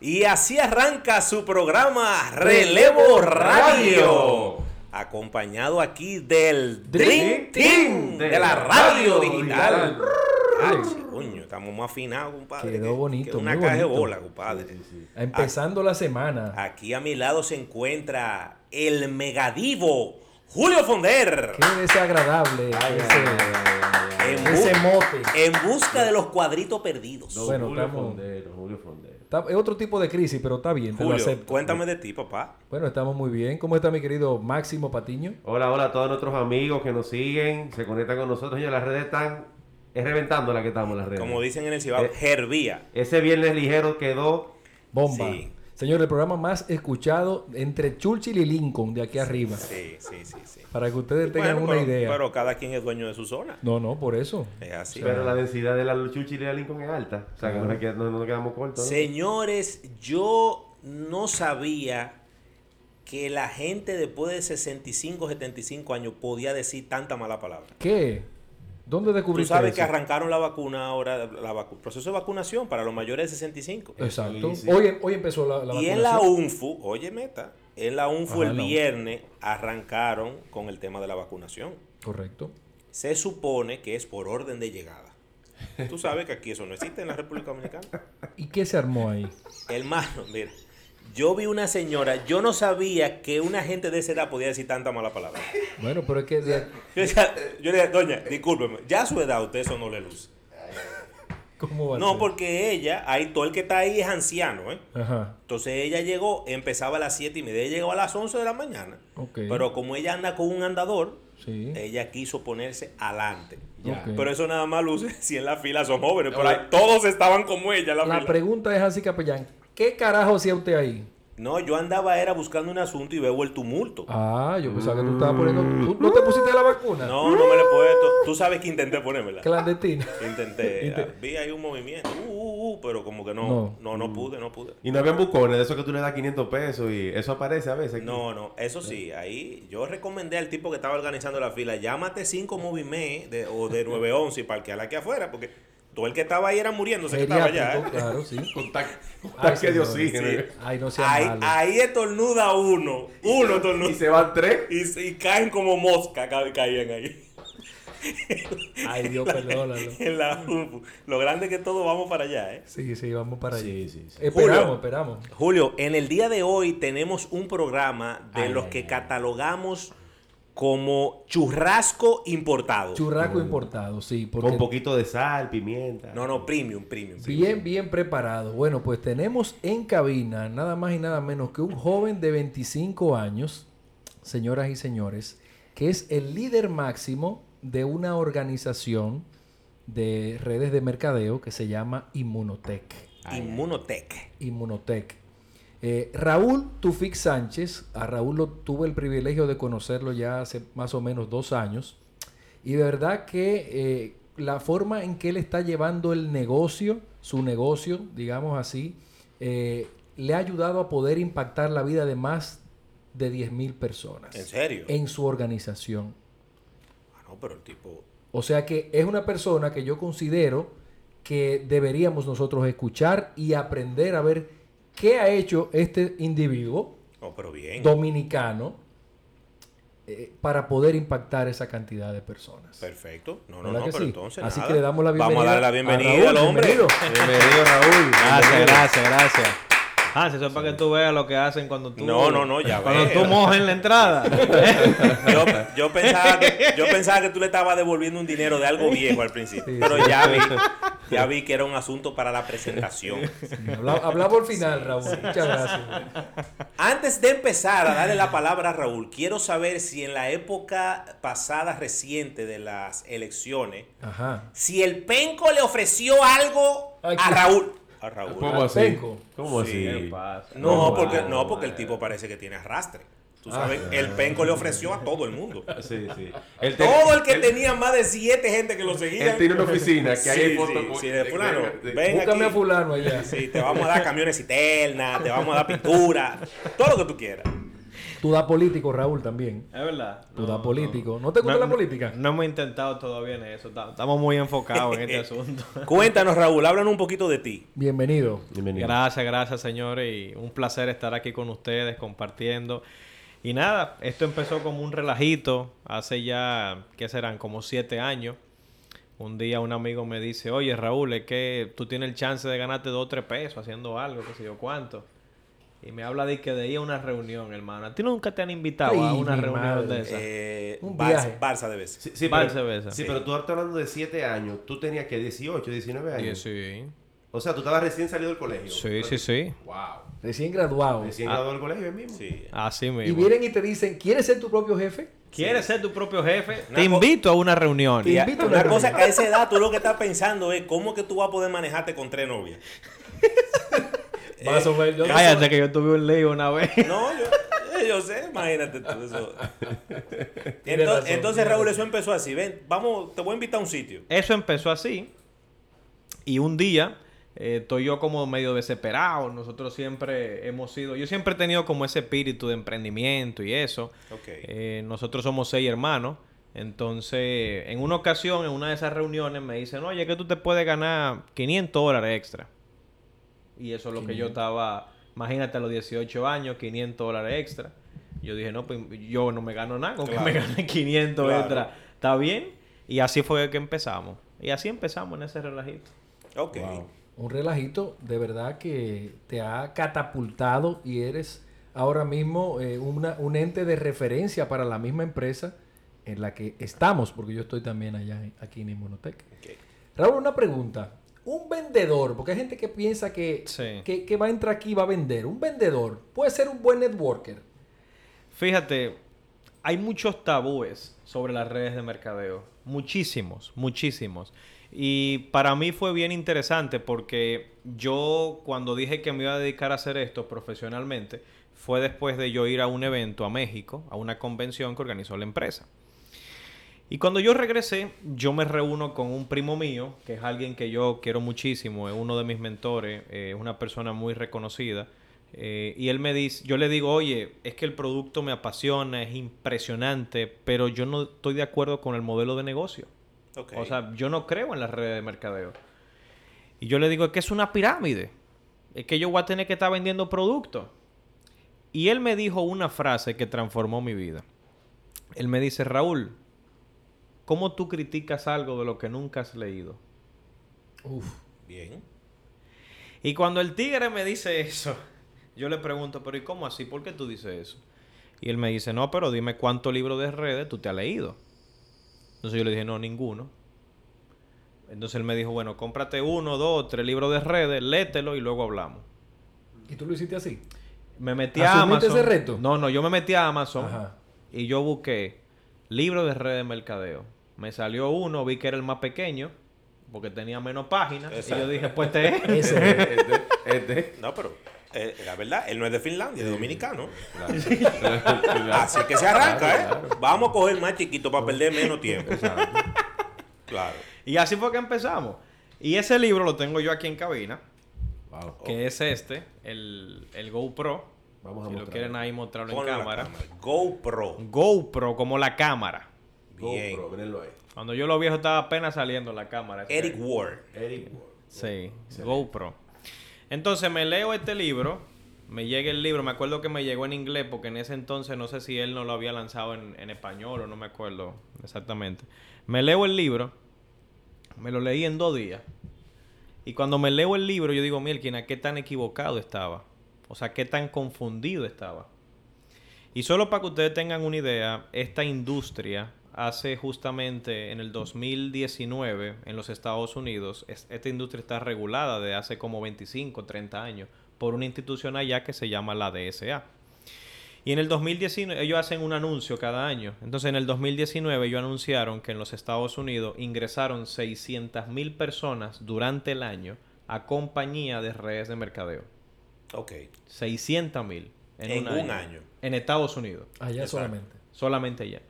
Y así arranca su programa Relevo Radio. Acompañado aquí del Dream Team de la radio digital. Ay, coño, estamos más afinados, compadre. Quedó que- bonito, que una muy caja de bola, compadre. Empezando la semana. Aquí a mi lado se encuentra el megadivo Julio Fonder. Qué desagradable ese, En, ese mote. en busca de los cuadritos perdidos. Bueno, Julio estamos- Fondero, Julio Fondero. Está- es otro tipo de crisis, pero está bien, te lo Julio, acepto. cuéntame de ti, papá. Bueno, estamos muy bien. ¿Cómo está mi querido Máximo Patiño? Hola, hola a todos nuestros amigos que nos siguen, se conectan con nosotros. Ya las redes están, es reventando la que estamos en las redes. Como dicen en el Cibao, Eh. Gervía. Ese viernes ligero quedó Bomba. Sí. Señor, el programa más escuchado entre Churchill y Lincoln de aquí arriba. Sí, sí, sí, sí. Para que ustedes tengan Bueno, una pero, idea. pero cada quien es dueño de su zona. No, no, por eso. Es así. Pero la densidad de la Chuchi y la Lincoln es alta. O sea, que no, nos queda- no- no nos quedamos cortos. ¿no? Señores, yo no sabía que la gente después de 65, 75 años podía decir tanta mala palabra. ¿Qué? ¿Dónde Tú descubriste sabes eso? que arrancaron la vacuna ahora, la vacu- proceso de vacunación para los mayores de 65. Exacto. Sí, sí. Hoy, hoy empezó la, la y en la vacunación. UNFU, oye meta, en la UNFU Ajá, el viernes arrancaron con el tema de la vacunación. Correcto. Se supone que es por orden de llegada. Tú sabes que aquí eso no existe en la República Dominicana. ¿Y qué se armó ahí? Hermano, mira, yo vi una señora, yo no sabía que una gente de esa edad podía decir tanta mala palabra. Bueno, pero es que de- Yo decía, yo le dije, doña, discúlpeme, ya a su edad usted eso no le luce. ¿cómo va a No, ser? porque ella, ahí todo el que está ahí es anciano, ¿eh? Ajá. Entonces ella llegó, empezaba a las 7 y media, ella llegó a las 11 de la mañana. Ok. Pero como ella anda con un andador, Sí. ella quiso ponerse adelante. Ya. Pero eso nada más luce si en la fila son jóvenes. Pero ahí todos estaban como ella en la, La fila. pregunta es así, capellán. ¿Qué carajo hacía usted ahí? No, yo andaba era buscando un asunto y veo el tumulto. Ah, yo pensaba que tú estabas poniendo... ¿Tú no te pusiste la vacuna? No, no me le he puesto. Tú sabes que intenté ponérmela. Clandestina. Intenté. Inte- ah, Vi ahí un movimiento. Uh, uh, uh, pero como que no. No. No, no, pude, no pude. Y no habían bucones de eso que tú le das 500 pesos y eso aparece a veces. aquí. No, no, eso sí, ahí yo recomendé al tipo que estaba organizando la fila, llámate 5 Movime de, o de 911 y parqueala aquí afuera, porque todo el que estaba ahí era muriéndose que estaba allá. ¿eh? claro, sí. Con, Ay, tanque de oxígeno. sí. Ay, no sea Ahí, malo. ahí estornuda uno, uno Y estornuda. se van tres. Y, y caen como mosca, ca- caían ahí. Ay, Dios, perdónalo. En la UFU. Lo grande que todo vamos para allá, ¿eh? Sí, sí, vamos para allá. Sí, sí, sí. Esperamos, Julio. esperamos. Julio, en el día de hoy tenemos un programa de Ay, los ay, que ay. catalogamos como churrasco importado. Churraco importado, sí. Porque Con un poquito de sal, pimienta. no, no, premium, premium. premium. Bien, bien preparado. Bueno, pues tenemos en cabina nada más y nada menos que un joven de 25 años, señoras y señores, que es el líder máximo de una organización de redes de mercadeo que se llama Inmunotech. Inmunotech. Inmunotech. Eh, Raúl Tufik Sánchez, a Raúl lo tuve el privilegio de conocerlo ya hace más o menos dos años. Y de verdad que eh, la forma en que él está llevando el negocio, su negocio, digamos así, eh, le ha ayudado a poder impactar la vida de más de 10 mil personas ¿En serio? en su organización. Ah, no, pero el tipo. O sea que es una persona que yo considero que deberíamos nosotros escuchar y aprender a ver qué ha hecho este individuo pero bien. dominicano eh, para poder impactar esa cantidad de personas. Perfecto. No, no, ¿Verdad no, que pero sí? entonces. Así nada. que le damos la bienvenida. Vamos a darle la a bienvenida Raúl, al hombre. bienvenido. Bienvenido, Raúl. Gracias, Bienvenido. gracias, gracias. Ah, si eso es para que tú veas lo que hacen cuando tú. No, no, no, ya Cuando tú mojas en la entrada. Yo, yo pensaba que, yo pensaba que tú le estabas devolviendo un dinero de algo viejo al principio. Sí, pero sí. ya vi, ya vi que era un asunto para la presentación. Habla, habla por final, Raúl. Muchas gracias. Antes de empezar a darle la palabra a Raúl, quiero saber si en la época pasada reciente de las elecciones, Ajá. si el Penco le ofreció algo Ay, a ¿qué? Raúl. A Raúl. ¿Cómo así? No, porque, no, porque el tipo parece que tiene arrastre. Tú Ah. sabes, el Penco le ofreció a todo el mundo. Sí, sí. Él te- Todo el que tenía más de siete gente que lo seguía. Él tiene una oficina que hay Sí, fotos sí, sí, de fulano. de- Ven Búscame aquí. a fulano allá. Sí, te vamos a dar camiones citernas, te vamos a dar pintura, todo lo que tú quieras. Tú das político, Raúl, también. Es verdad. Tú das político. ¿No te gusta la política? No, hemos intentado todavía en eso. Ta- Estamos muy enfocados en este asunto. Cuéntanos, Raúl, háblanos un poquito de ti. Bienvenido. Bienvenido. Gracias, gracias, señores. Y un placer estar aquí con ustedes compartiendo. Y nada, esto empezó como un relajito hace ya, ¿qué serán? Como siete años. Un día un amigo me dice, oye Raúl, es que tú tienes el chance de ganarte dos o tres pesos haciendo algo, qué sé yo cuánto. Y me habla de que de ir a una reunión, hermano. ¿A ti nunca te han invitado a una reunión madre. de esas? Eh, Un Barça, viaje. Barça de veces. Sí, sí, Vale, pero, cerveza. sí, Sí. pero tú estás hablando de 7 años. Tú tenías que 18, 19 Sí, años. sí. O sea, tú estabas recién salido del colegio. Sí, sí, sí. Wow. Recién graduado. Recién Ah. graduado del colegio mismo. Sí. Así Y mismo. vienen y te dicen, ¿quieres ser tu propio jefe? ¿Quieres ser tu propio jefe? Te invito a una reunión. Te Y a- invito a una una cosa reunión. que a esa edad tú lo que estás pensando es cómo que tú vas a poder manejarte con tres novias. Más o menos. yo- Cállate que yo tuve un lío una vez. No, yo, eh, yo sé, imagínate tú eso. Entonces, razón, entonces, Raúl, eso empezó así. Ven, vamos, te voy a invitar a un sitio. Eso empezó así. Y un día eh, estoy yo como medio desesperado. Nosotros siempre hemos sido... Yo siempre he tenido como ese espíritu de emprendimiento y eso. Eh, nosotros somos seis hermanos. Entonces, en una ocasión, en una de esas reuniones, me dicen, oye, que tú te puedes ganar 500 dólares extra. Y eso es lo que yo estaba... Imagínate a los 18 años, 500 dólares extra. Yo dije, no, pues yo no me gano nada con Claro. que me gane 500 Claro. extra. ¿Está bien? Y así fue que empezamos. Y así empezamos en ese relajito. Ok. Wow. Un relajito de verdad que te ha catapultado y eres ahora mismo eh, una- un ente de referencia para la misma empresa en la que estamos, porque yo estoy también allá en- aquí en Inmunotech. Ok. Raúl, una pregunta. Un vendedor, porque hay gente que piensa que, Sí. que, que va a entrar aquí y va a vender. Un vendedor puede ser un buen networker. Fíjate, hay muchos tabúes sobre las redes de mercadeo. Muchísimos, muchísimos. Y para mí fue bien interesante porque yo cuando dije que me iba a dedicar a hacer esto profesionalmente, fue después de yo ir a un evento a México, a una convención que organizó la empresa. Y cuando yo regresé, yo me reúno con un primo mío, que es alguien que yo quiero muchísimo, es uno de mis mentores, eh, es una persona muy reconocida. eh, y él me dice, yo le digo, oye, es que el producto me apasiona, es impresionante, pero yo no estoy de acuerdo con el modelo de negocio. Ok. O sea, yo no creo en las redes de mercadeo. Y yo le digo, es que es una pirámide. Es que yo voy a tener que estar vendiendo productos. Y él me dijo una frase que transformó mi vida. Él me dice, Raúl, ¿cómo tú criticas algo de lo que nunca has leído? Uf. Bien. Y cuando el tigre me dice eso, yo le pregunto, pero ¿y cómo así? ¿Por qué tú dices eso? Y él me dice, no, pero dime cuántos libros de redes tú te has leído. Entonces yo le dije, no, ninguno. Entonces él me dijo, bueno, cómprate uno, dos, tres libros de redes, lételo y luego hablamos. ¿Y tú lo hiciste así? Me metí a ¿Asumiste Amazon. ese reto? No, no, yo me metí a Amazon Ajá. y yo busqué libros de redes de mercadeo. Me salió uno, vi que era el más pequeño, porque tenía menos páginas. Y yo dije, pues este es. Ese. Este, este. No, pero eh, la verdad, él no es de Finlandia, es dominicano. Claro. Así que se arranca, Claro, ¿eh? claro. Vamos a coger más chiquito para perder menos tiempo. Exacto. Claro. Y así fue que empezamos. Y ese libro lo tengo yo aquí en cabina, Wow. que es este, el, el GoPro. Vamos a si lo quieren ahí mostrarlo en cámara. cámara. GoPro. GoPro como la cámara. Bien. GoPro, mírenlo ahí. Cuando yo lo viejo estaba apenas saliendo la cámara. Eric Ward. Eric Ward. Sí, GoPro. Entonces me leo este libro, me llega el libro, me acuerdo que me llegó en inglés porque en ese entonces no sé si él no lo había lanzado en, en español o no me acuerdo exactamente. Me leo el libro, me lo leí en dos días. Y cuando me leo el libro yo digo, Mielkina, qué tan equivocado estaba. O sea, qué tan confundido estaba. Y solo para que ustedes tengan una idea, esta industria hace justamente en el 2019 en los Estados Unidos, es- esta industria está regulada de hace como 25, 30 años por una institución allá que se llama la DSA. Y en el 2019 ellos hacen un anuncio cada año. Entonces en el 2019 ellos anunciaron que en los Estados Unidos ingresaron 600 mil personas durante el año a compañía de redes de mercadeo. Ok. 600 mil En un año. En Estados Unidos. Allá Exacto. solamente. Solamente ya.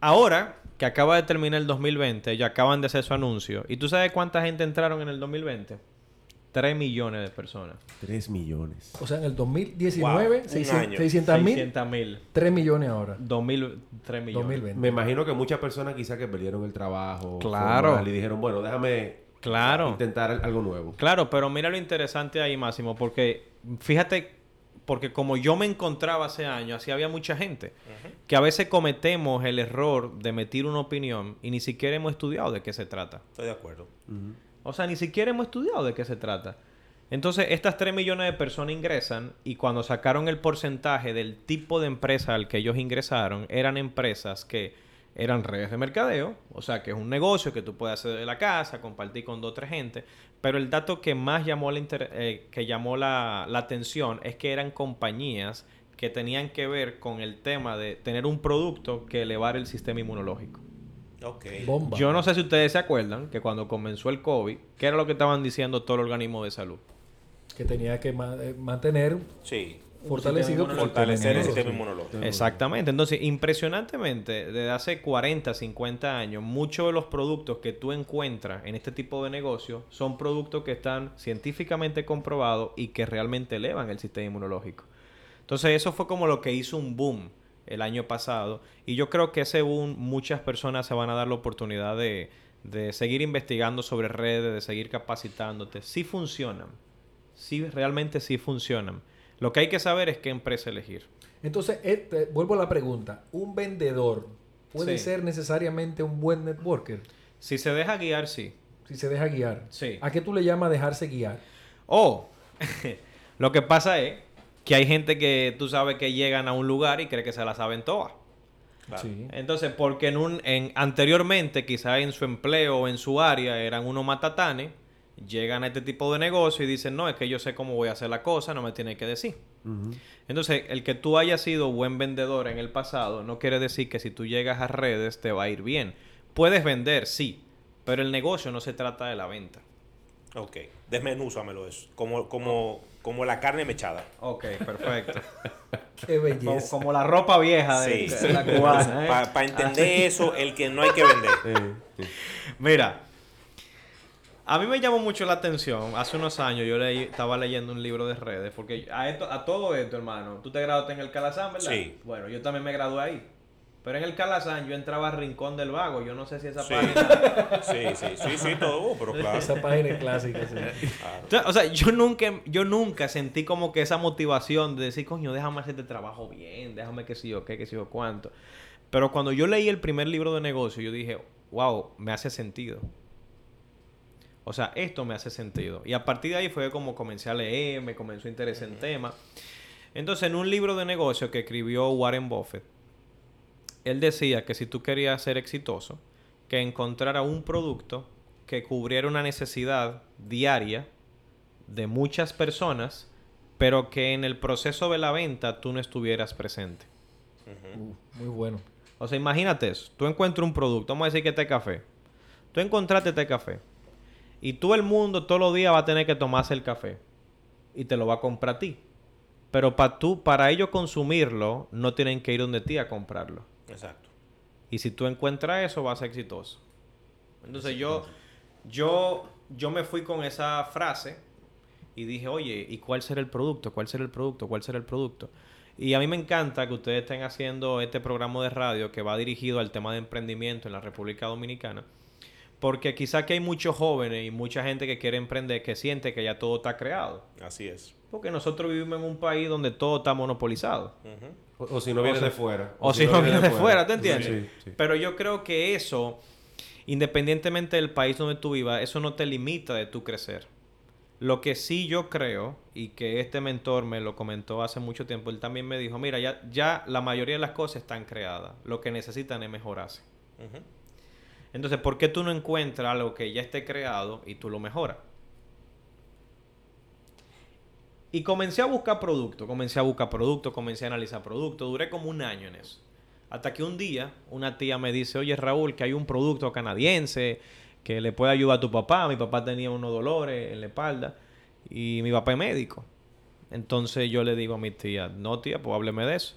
Ahora, que acaba de terminar el 2020, ya acaban de hacer su anuncio. ¿Y tú sabes cuánta gente entraron en el 2020? 3 millones de personas. 3 millones. O sea, en el 2019, Wow, un 600 año. 600 mil, 600 mil. 3 millones ahora. 2000, 3 millones. 2020. Me imagino que muchas personas quizás que perdieron el trabajo. Claro. formal, Y dijeron, bueno, déjame Claro. intentar algo nuevo. Claro, pero mira lo interesante ahí, Máximo, porque fíjate, porque como yo me encontraba hace años, así había mucha gente, que a veces cometemos el error de meter una opinión y ni siquiera hemos estudiado de qué se trata. Estoy de acuerdo. O sea, ni siquiera hemos estudiado de qué se trata. Entonces, estas 3 millones de personas ingresan y cuando sacaron el porcentaje del tipo de empresa al que ellos ingresaron, eran empresas que eran redes de mercadeo, o sea, que es un negocio que tú puedes hacer de la casa, compartir con dos o tres gente, pero el dato que más llamó la, inter- eh, que llamó la, la atención es que eran compañías que tenían que ver con el tema de tener un producto que elevar el sistema inmunológico. Ok. Bomba. Yo no sé si ustedes se acuerdan que cuando comenzó el COVID, ¿qué era lo que estaban diciendo todo el organismo de salud? Que tenía que ma- eh, mantener Sí. Fortalecido por Fortalecer el sistema inmunológico. Exactamente. Entonces, impresionantemente, desde hace 40, 50 años, muchos de los productos que tú encuentras en este tipo de negocio son productos que están científicamente comprobados y que realmente elevan el sistema inmunológico. Entonces, eso fue como lo que hizo un boom el año pasado. Y yo creo que ese boom, muchas personas se van a dar la oportunidad de, de seguir investigando sobre redes, de seguir capacitándote. Sí funcionan. Sí, realmente sí funcionan. Lo que hay que saber es qué empresa elegir. Entonces, este, vuelvo a la pregunta. ¿Un vendedor puede Sí. ser necesariamente un buen networker? Si se deja guiar, sí. Si se deja guiar. Sí. ¿A qué tú le llamas dejarse guiar? O lo que pasa es que hay gente que tú sabes que llegan a un lugar y cree que se la saben todas. Claro. Sí. Entonces, porque en un, en, anteriormente, quizás en su empleo o en su área eran unos matatanes, llegan a este tipo de negocio y dicen, no, es que yo sé cómo voy a hacer la cosa, no me tiene que decir. Entonces, el que tú hayas sido buen vendedor en el pasado no quiere decir que si tú llegas a redes te va a ir bien. Puedes vender, sí, pero el negocio no se trata de la venta. Ok. Desmenúzamelo eso. Como, como, como la carne mechada. Ok, perfecto. Qué como, belleza. como la ropa vieja de, Sí, de la cubana. ¿eh? Para entender eso, el que no hay que vender. Sí. Mira, a mí me llamó mucho la atención. Hace unos años yo leí, estaba leyendo un libro de redes, porque a, esto, a todo esto, hermano, tú te graduaste en el Calazán, ¿verdad? Sí. Bueno, yo también me gradué ahí. Pero en el Calazán yo entraba a Rincón del Vago. Yo no sé si esa Sí. página... Sí, sí, sí, sí, todo, pero claro. Esa página es clásica. sí. Claro. O sea, yo nunca, yo nunca sentí como que esa motivación de decir, coño, déjame hacer este trabajo bien, déjame que sí o qué, que sí o cuánto. Pero cuando yo leí el primer libro de negocio, yo dije, wow, me hace sentido. O sea, esto me hace sentido. Y a partir de ahí fue como comencé a leer, me comenzó a interesar el tema. Entonces, en un libro de negocio que escribió Warren Buffett, él decía que si tú querías ser exitoso, que encontrara un producto que cubriera una necesidad diaria de muchas personas, pero que en el proceso de la venta tú no estuvieras presente. Uh, muy bueno. O sea, imagínate eso. Tú encuentras un producto, vamos a decir que este café. Tú encontraste este café. Y todo el mundo todos los días va a tener que tomarse el café. Y te lo va a comprar a ti. Pero para tú, para ellos consumirlo, no tienen que ir donde ti a comprarlo. Exacto. Y si tú encuentras eso, vas a ser exitoso. Entonces yo, yo, yo me fui con esa frase y dije, oye, ¿y cuál será el producto? ¿Cuál será el producto? ¿Cuál será el producto? Y a mí me encanta que ustedes estén haciendo este programa de radio que va dirigido al tema de emprendimiento en la República Dominicana. Porque quizá que hay muchos jóvenes y mucha gente que quiere emprender que siente que ya todo está creado. Así es. Porque nosotros vivimos en un país donde todo está monopolizado. O, o si no viene sea, de fuera. O si no viene de fuera, ¿te entiendes? Sí, sí. Pero yo creo que eso, independientemente del país donde tú vivas, eso no te limita de tu crecer. Lo que sí yo creo, y que este mentor me lo comentó hace mucho tiempo, él también me dijo, mira, ya, ya la mayoría de las cosas están creadas. Lo que necesitan es mejorarse. Entonces, ¿por qué tú no encuentras algo que ya esté creado y tú lo mejoras? Y comencé a buscar productos, comencé a buscar productos, comencé a analizar productos, duré como un año en eso. Hasta que un día una tía me dice, oye Raúl, que hay un producto canadiense que le puede ayudar a tu papá. Mi papá tenía unos dolores en la espalda y mi papá es médico. Entonces yo le digo a mi tía, no tía, pues hábleme de eso.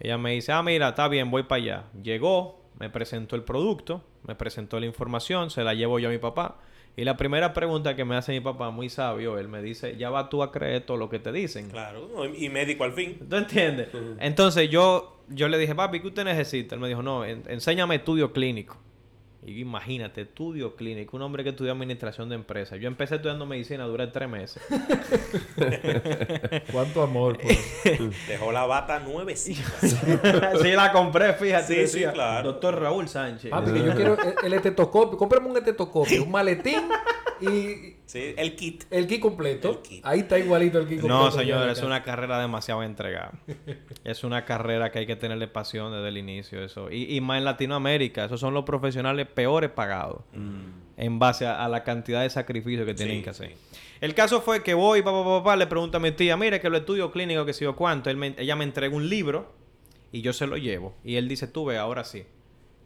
Ella me dice, ah, mira, está bien, voy para allá. Llegó, me presentó el producto, me presentó la información, se la llevo yo a mi papá. Y la primera pregunta que me hace mi papá, muy sabio, él me dice, ya vas tú a creer todo lo que te dicen. Claro, y médico al fin. ¿Tú entiendes? Entonces yo, yo le dije, papi, ¿qué usted necesita? Él me dijo, no, en- enséñame estudio clínico. Y imagínate, estudio clínico, un hombre que estudió administración de empresas. Yo empecé estudiando medicina, duré tres meses. Cuánto amor. por- Dejó la bata nuevecita. sí, la compré, fíjate. Sí, sí, claro. Doctor Raúl Sánchez. Papi, que yo quiero el, el estetoscopio. Cómprame un estetoscopio, un maletín y Sí, el kit. el kit completo. El kit. Ahí está igualito el kit completo. No, señor, es una carrera demasiado entregada. es una carrera que hay que tenerle pasión desde el inicio. eso Y, y más en Latinoamérica, esos son los profesionales peores pagados en base a, a la cantidad de sacrificios que tienen Sí, que hacer. sí. El caso fue que voy, papá, papá, papá, le pregunto a mi tía, mire que lo estudio clínico, que sé yo cuánto. Él me- ella me entrega un libro y yo se lo llevo. Y él dice, tú ve, ahora sí.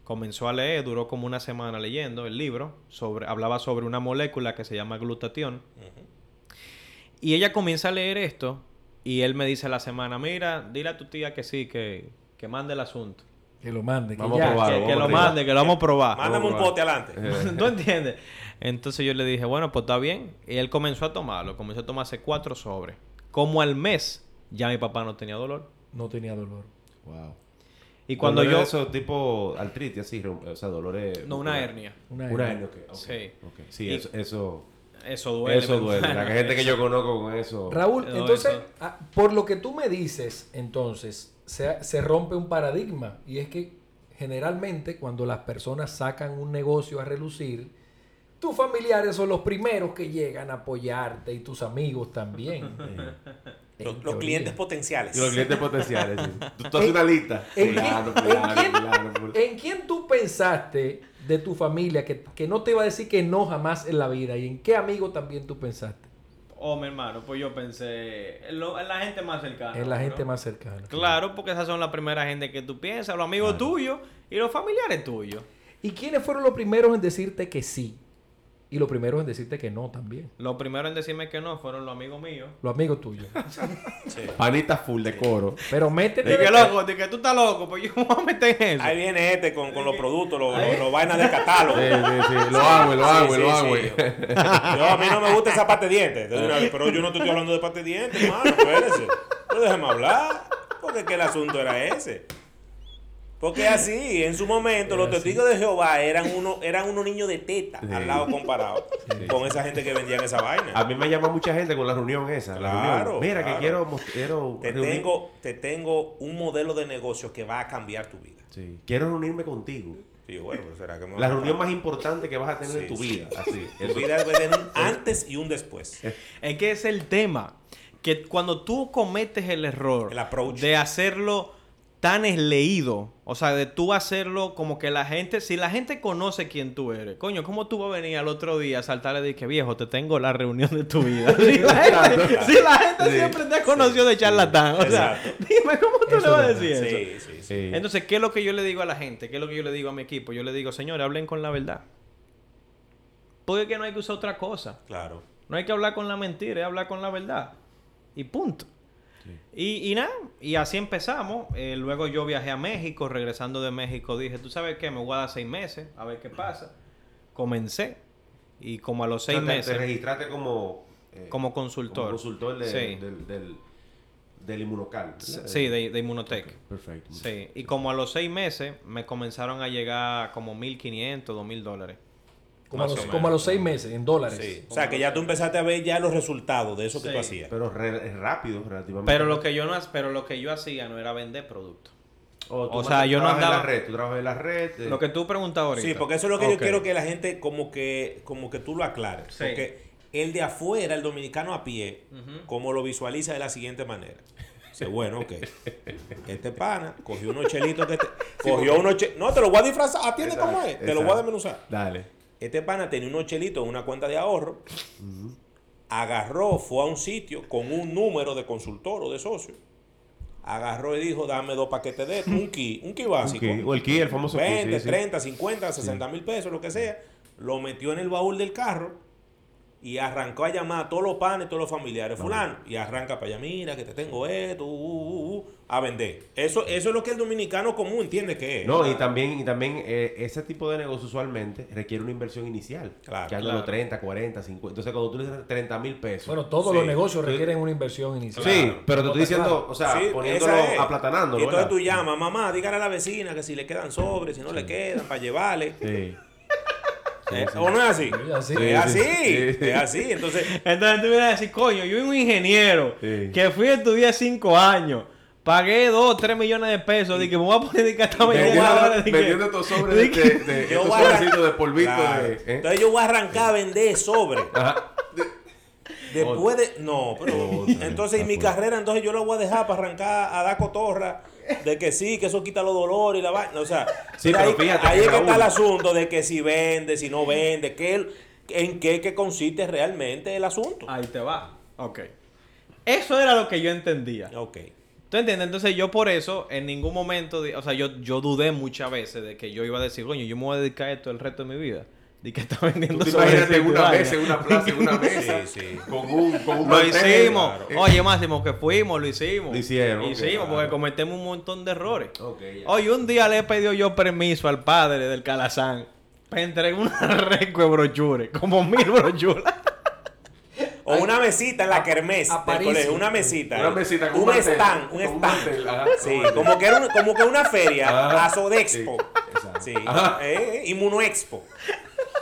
Comenzó a leer, duró como una semana leyendo el libro, sobre, hablaba sobre una molécula que se llama glutatión. Y ella comienza a leer esto y él me dice a la semana, mira, dile a tu tía que sí, que, que mande el asunto. Que lo mande. Que Vamos a ya. probar. que, que a lo mande, que lo vamos a probar. Mándame un pote adelante. ¿Tú entiendes? Entonces yo le dije, bueno, pues está bien. Y él comenzó a tomarlo. Comenzó a tomarse cuatro sobres. Como al mes, ya mi papá no tenía dolor. No tenía dolor. Wow. Y cuando yo... Eso tipo artritis, así, o sea, dolores. No, una hernia. Una Una hernia. ok, Sí. Sí, Y- eso, eso, Eso duele. eso duele. La gente que yo conozco con eso. Raúl, No, entonces, eso- ah, por lo que tú me dices, entonces, se, se rompe un paradigma. Y es que generalmente cuando las personas sacan un negocio a relucir, tus familiares son los primeros que llegan a apoyarte y tus amigos también. Los, clientes potenciales. Los clientes potenciales. sí. Tú, tú haces una lista. ¿En, Fulano, quién, en fulano, quién- fulano, fulano. en quién tú pensaste de tu familia que, que no te iba a decir que no jamás en la vida? ¿Y en qué amigo también tú pensaste? Oh, mi hermano, pues yo pensé en, lo- en la gente más cercana. En la gente más cercana. Claro, porque esas son las primeras gente que tú piensas, los amigos tuyos y los familiares tuyos. ¿Y quiénes fueron los primeros en decirte que sí? Y los primeros en decirte que no también. Los primeros en decirme que no fueron los amigos míos. Los amigos tuyos. Sí. Panita full de coro. Pero métete. De que de- loco, de que tú estás loco, pues yo me voy a meter en eso. Ahí viene este con, con los productos, los, los, los vainas del catálogo. Sí, sí, sí. Lo hago, lo hago, sí, lo sí. hago. Yo, a mí no me gusta esa parte de dientes. de Pero yo no te estoy hablando de parte de dientes, hermano. Espérese. Pero déjame hablar. Porque es que el asunto era ese. Porque así, en su momento, los testigos de Jehová eran unos eran unos niños de teta Sí. al lado comparado con esa gente que vendían esa vaina. A mí me llama mucha gente con la reunión esa. la Claro, reunión. Mira, claro. que quiero, Te reunir- tengo, te tengo un modelo de negocio que va a cambiar tu vida. Sí. Quiero reunirme contigo. Y bueno, pues, será que me La reunión más importante que vas a tener Sí, en tu sí. vida. Así. Tu vida debe tener un antes y un después. Es que es el tema. Que cuando tú cometes el error El de hacerlo tan leído, o sea, de tú hacerlo como que la gente, si la gente conoce quién tú eres, coño, ¿cómo tú vas a venir al otro día a saltarle y decir que viejo, te tengo la reunión de tu vida? Si la gente, si la gente Sí. siempre te ha conocido de charlatán, o sea, Exacto. dime cómo tú Eso le vas a es decir eso. Sí, sí, sí. Sí. Entonces, ¿qué es lo que yo le digo a la gente? ¿Qué es lo que yo le digo a mi equipo? Yo le digo, señores, hablen con la verdad. Porque es que no hay que usar otra cosa. Claro. No hay que hablar con la mentira, es hablar con la verdad. Y punto. Y, y nada, y así empezamos. Eh, luego yo viajé a México, regresando de México dije, ¿tú sabes qué? Me voy a dar seis meses, a ver qué pasa. Comencé. Y como a los O sea, seis te- meses, Te registraste como... eh, como consultor. Como consultor de- Sí. del, del, del Inmunocal. ¿verdad? Sí, de, de Inmunotech. Perfecto. Sí, y como a los seis meses me comenzaron a llegar como 1.500, 2.000 dólares. Como, a los, o como a los seis meses, en dólares. Sí. O sea, que ya tú empezaste a ver ya los resultados de eso que tú hacías. Pero re- es rápido, relativamente. Pero lo que yo no pero lo que yo hacía no era vender productos. O, tú o sea, yo no trabajas en andaba- la red. Tú trabajas en la red. eh, Lo que tú preguntas ahorita. Sí, porque eso es lo que yo quiero que la gente como que como que tú lo aclares. Sí. Porque el de afuera, el dominicano a pie, como lo visualiza de la siguiente manera. Dice, bueno, ok. Este pana cogió unos chelitos que te, cogió unos No, te lo voy a disfrazar. Atiende Exacto, cómo es. Te lo voy a desmenuzar. Dale. Este pana tenía unos chelitos en una cuenta de ahorro. Agarró, fue a un sitio con un número de consultor o de socio. Agarró y dijo, dame dos paquetes de esto, un ki, un ki básico. o el ki, el famoso ki, 20, sí, sí. 30, 50, 60 mil pesos, lo que sea. Lo metió en el baúl del carro y arrancó a llamar a todos los panes, todos los familiares, fulano, y arranca para allá, mira que te tengo esto, uh, uh, uh, a vender. Eso, eso es lo que el dominicano común entiende que es. No, y también, y también eh, ese tipo de negocio usualmente requiere una inversión inicial. Claro, que claro. los 30, 40, 50. Entonces, cuando tú le dices 30 mil pesos. Bueno, todos Sí. los negocios requieren una inversión inicial. sí, claro. pero te estoy diciendo, o sea, Sí, poniéndolo, es. aplatanando. Y entonces tú llamas, mamá, dígale a la vecina que si le quedan sobres, si no le quedan, para llevarle. Sí. Eh, ¿O no es así? Sí, así. Es Sí, así, sí. es así. Entonces, Entonces tú vienes a decir, coño, yo soy un ingeniero Sí. que fui a estudiar cinco años, pagué dos, tres millones de pesos, que me voy a poner de que hasta vendiendo estos sobres de de, de, yo estos voy a- sobrecitos de polvito claro. de. ¿eh? Entonces yo voy a arrancar a vender sobre. Ajá. Después de. No, pero. Otra, Entonces, y mi carrera, entonces yo la voy a dejar para arrancar a dar cotorra. De que sí, que eso quita los dolores y la vaina. O sea, Sí, ahí, fíjate ahí es que está el asunto de que si vende, si no vende, que el- en qué que consiste realmente el asunto. Ahí te va. Ok. Eso era lo que yo entendía. Ok. ¿Tú entiendes? Entonces yo por eso en ningún momento, o sea, yo, yo dudé muchas veces de que yo iba a decir, coño, yo me voy a dedicar a esto el resto de mi vida. De que está vendiendo Tú y una mesa, en una plaza, en una mesa. Sí, sí. Con un, con un Lo mantel. hicimos. Claro. Oye, Máximo, que fuimos, lo hicimos. Lo hicieron, ok, Hicimos porque claro. cometemos un montón de errores. Ok, ya. Oye, un día le he pedido yo permiso al padre del Calazán para entregar una reco de brochures, como mil brochuras. O una mesita en la kermés del colegio, una mesita. Una eh. mesita con un un mantel, stand, un stand. sí, como que, era un- como que una feria, a Sodexpo. Sí, exacto. Sí, eh, Inmunoexpo.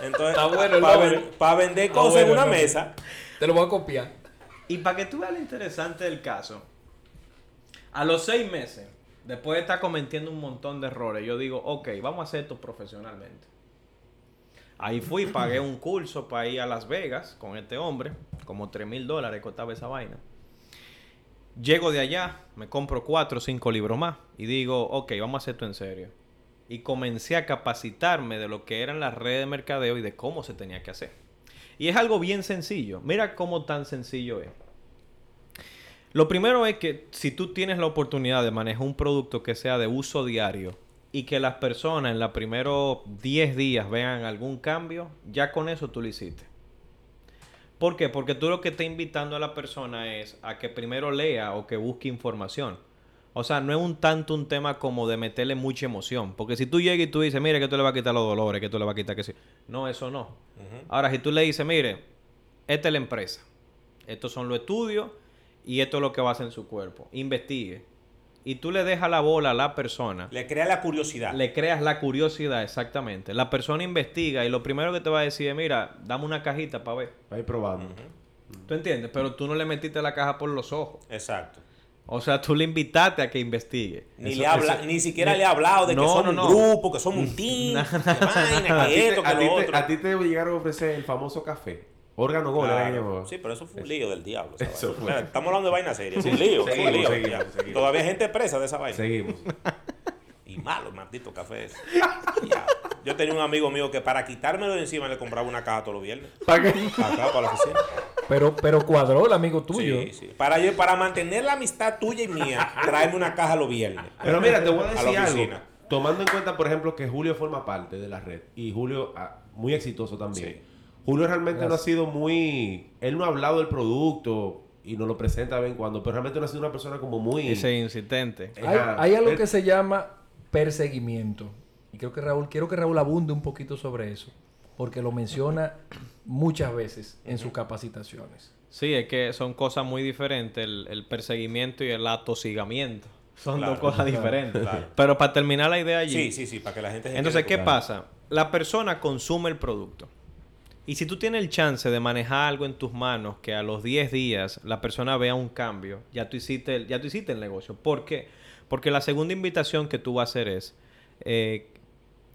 Entonces, Está bueno el para vender cosas bueno en una nombre. mesa. Te lo voy a copiar. Y para que tú veas lo interesante del caso, a los seis meses, después de estar cometiendo un montón de errores, yo digo, ok, vamos a hacer esto profesionalmente. Ahí fui, pagué un curso para ir a Las Vegas con este hombre, como 3 mil dólares costaba esa vaina. Llego de allá, me compro cuatro o cinco libros más y digo, ok, vamos a hacer esto en serio. Y comencé a capacitarme de lo que eran las redes de mercadeo y de cómo se tenía que hacer. Y es algo bien sencillo. Mira cómo tan sencillo es. Lo primero es que si tú tienes la oportunidad de manejar un producto que sea de uso diario y que las personas en los primeros 10 días vean algún cambio, ya con eso tú lo hiciste. ¿Por qué? Porque tú lo que estás invitando a la persona es a que primero lea o que busque información. O sea, no es un tanto un tema como de meterle mucha emoción. Porque si tú llegas y tú dices, mire, que esto le va a quitar los dolores, que esto le va a quitar que sí. No, eso no. Ahora, si tú le dices, mire, esta es la empresa. Estos son los estudios y esto es lo que va a hacer en su cuerpo. Investigue. Y tú le dejas la bola a la persona. Le crea la curiosidad. Le creas la curiosidad, exactamente. La persona investiga y lo primero que te va a decir es, mira, dame una cajita para ver. Va a ir probando. ¿Tú entiendes? Pero tú no le metiste la caja por los ojos. Exacto. O sea, tú le invitaste a que investigue. Ni, Eso- le habla, eso- ni siquiera le ha hablado de que No, somos no, no. un grupo, que somos un team, que A ti que te- esto, que a ti lo te- otro. a ti te llegaron a ofrecer el famoso café. Órgano Gol, que Claro. Sí, pero eso fue un lío del diablo. Eso fue. Estamos hablando de vaina seria. Es un lío. fue un Seguimos, lío, seguimos, seguimos. Todavía hay gente presa de esa vaina. Seguimos. Y malo, maldito café ese. Yo tenía un amigo mío que para quitármelo de encima le compraba una caja todos los viernes. ¿Para qué? Acá para la oficina. Pero, pero cuadró el amigo tuyo. Sí, sí. Para, yo, para mantener la amistad tuya y mía, tráeme una caja los viernes. Pero mira, te voy a A la decir algo. Tomando en cuenta, por ejemplo, que Julio forma parte de la red y Julio, ah, muy exitoso también. Sí. Julio realmente no ha sido muy. Él no ha hablado del producto y nos lo presenta de vez en cuando, pero realmente no ha sido una persona como muy. Ese insistente. Hay, algo que se llama perseguimiento. Y creo que Raúl, quiero que Raúl abunde un poquito sobre eso. Porque lo menciona muchas veces en sus capacitaciones. Sí, es que son cosas muy diferentes, el, el perseguimiento y el atosigamiento. Son Claro, dos cosas claro, diferentes. claro. Pero para terminar la idea allí. Sí, sí, sí, para que la gente se Entonces, ¿qué pasa? La persona consume el producto. Y si tú tienes el chance de manejar algo en tus manos que a los 10 días la persona vea un cambio, ya tú hiciste el, ya tú hiciste el negocio. ¿Por qué? Porque la segunda invitación que tú vas a hacer es, eh,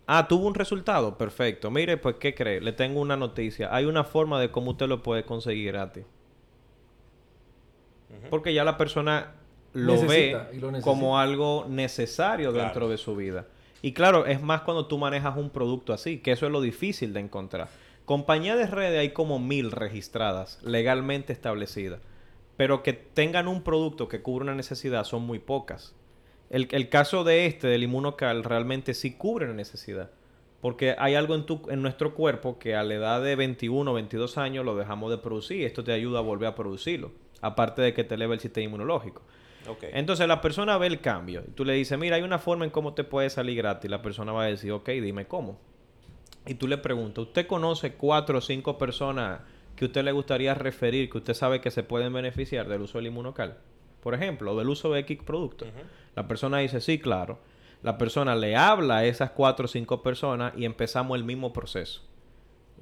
ah, tuvo un resultado, perfecto. Mire, pues, ¿qué cree? Le tengo una noticia. Hay una forma de cómo usted lo puede conseguir gratis. Porque ya la persona lo Necesita, ve lo como algo necesario Claro. dentro de su vida. Y claro, es más cuando tú manejas un producto así, que eso es lo difícil de encontrar. Compañías de redes hay como mil registradas, legalmente establecidas. Pero que tengan un producto que cubra una necesidad son muy pocas. El, el caso de este, del Inmunocal, realmente sí cubre una necesidad. Porque hay algo en, tu, en nuestro cuerpo que a la edad de 21 o 22 años lo dejamos de producir y esto te ayuda a volver a producirlo. Aparte de que te eleva el sistema inmunológico. Entonces la persona ve el cambio. Y tú le dices, mira, hay una forma en cómo te puede salir gratis. La persona va a decir, ok, dime cómo. Y tú le preguntas, ¿usted conoce cuatro o cinco personas que usted le gustaría referir, que usted sabe que se pueden beneficiar del uso del inmunocal? Por ejemplo, o del uso de X producto. La persona dice, sí, claro. La persona le habla a esas cuatro o cinco personas y empezamos el mismo proceso.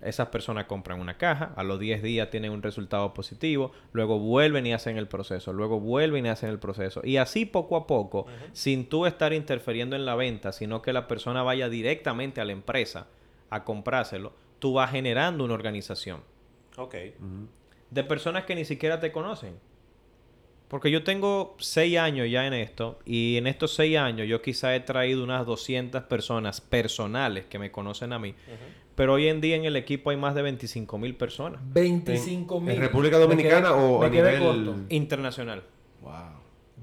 Esas personas compran una caja, a los 10 días tienen un resultado positivo, luego vuelven y hacen el proceso, luego vuelven y hacen el proceso. Y así poco a poco, sin tú estar interfiriendo en la venta, sino que la persona vaya directamente a la empresa a comprárselo, tú vas generando una organización Ok. de personas que ni siquiera te conocen. Porque yo tengo seis años ya en esto y en estos seis años yo quizá he traído unas 200 personas personales que me conocen a mí. Pero hoy en día en el equipo hay más de 25 mil personas. 25 mil. ¿En República Dominicana o a nivel- corto. Internacional. Wow.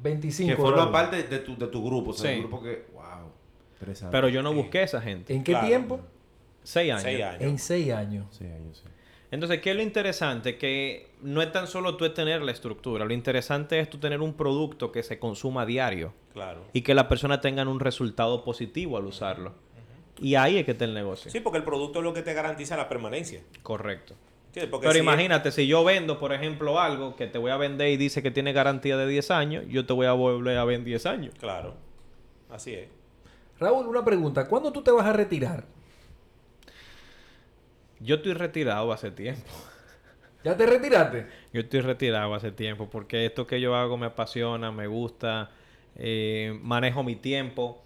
25. Que forma parte de tu, de tu grupo. O sea, Sí. un grupo que... Wow. Pero yo no busqué a esa gente. ¿En qué Claro. tiempo? Seis años. Seis años. En 6 años. Sí, años, sí. Entonces, ¿qué es lo interesante? Que no es tan solo tú tener la estructura. Lo interesante es tú tener un producto que se consuma a diario. Claro. Y que las personas tengan un resultado positivo al usarlo. Y ahí es que está el negocio. Sí, porque el producto es lo que te garantiza la permanencia. Correcto. Pero si- imagínate, si yo vendo, por ejemplo, algo que te voy a vender y dice que tiene garantía de 10 años, yo te voy a volver a vender 10 años. Claro. Así es. Raúl, una pregunta. ¿Cuándo tú te vas a retirar? Yo estoy retirado hace tiempo. ¿Ya te retiraste? Yo estoy retirado hace tiempo porque esto que yo hago me apasiona, me gusta, eh, manejo mi tiempo.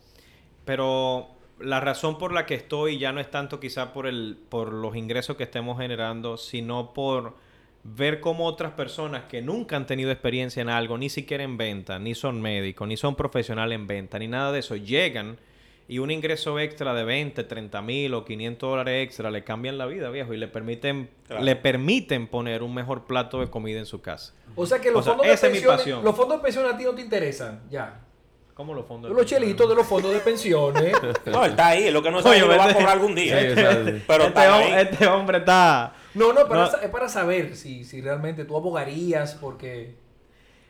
Pero la razón por la que estoy ya no es tanto quizá por, el, por los ingresos que estemos generando, sino por ver cómo otras personas que nunca han tenido experiencia en algo, ni siquiera en venta, ni son médicos, ni son profesionales en venta, ni nada de eso, llegan y un ingreso extra de 20, 30 mil o 500 dólares extra le cambian la vida, viejo, y le permiten, Claro. le permiten poner un mejor plato de comida en su casa. O sea que los O sea, fondos de esa es mi pensiones, pasión. los fondos de pensiones a ti no te interesan, ya. ¿Cómo los fondos? Los chelitos de los fondos de pensiones. No, él está ahí. Es lo que no sabe Oye, lo va a cobrar algún día. Sí. Pero este, está hom- ahí. este hombre está... No, no, pero No. es para saber si, si realmente tú abogarías porque...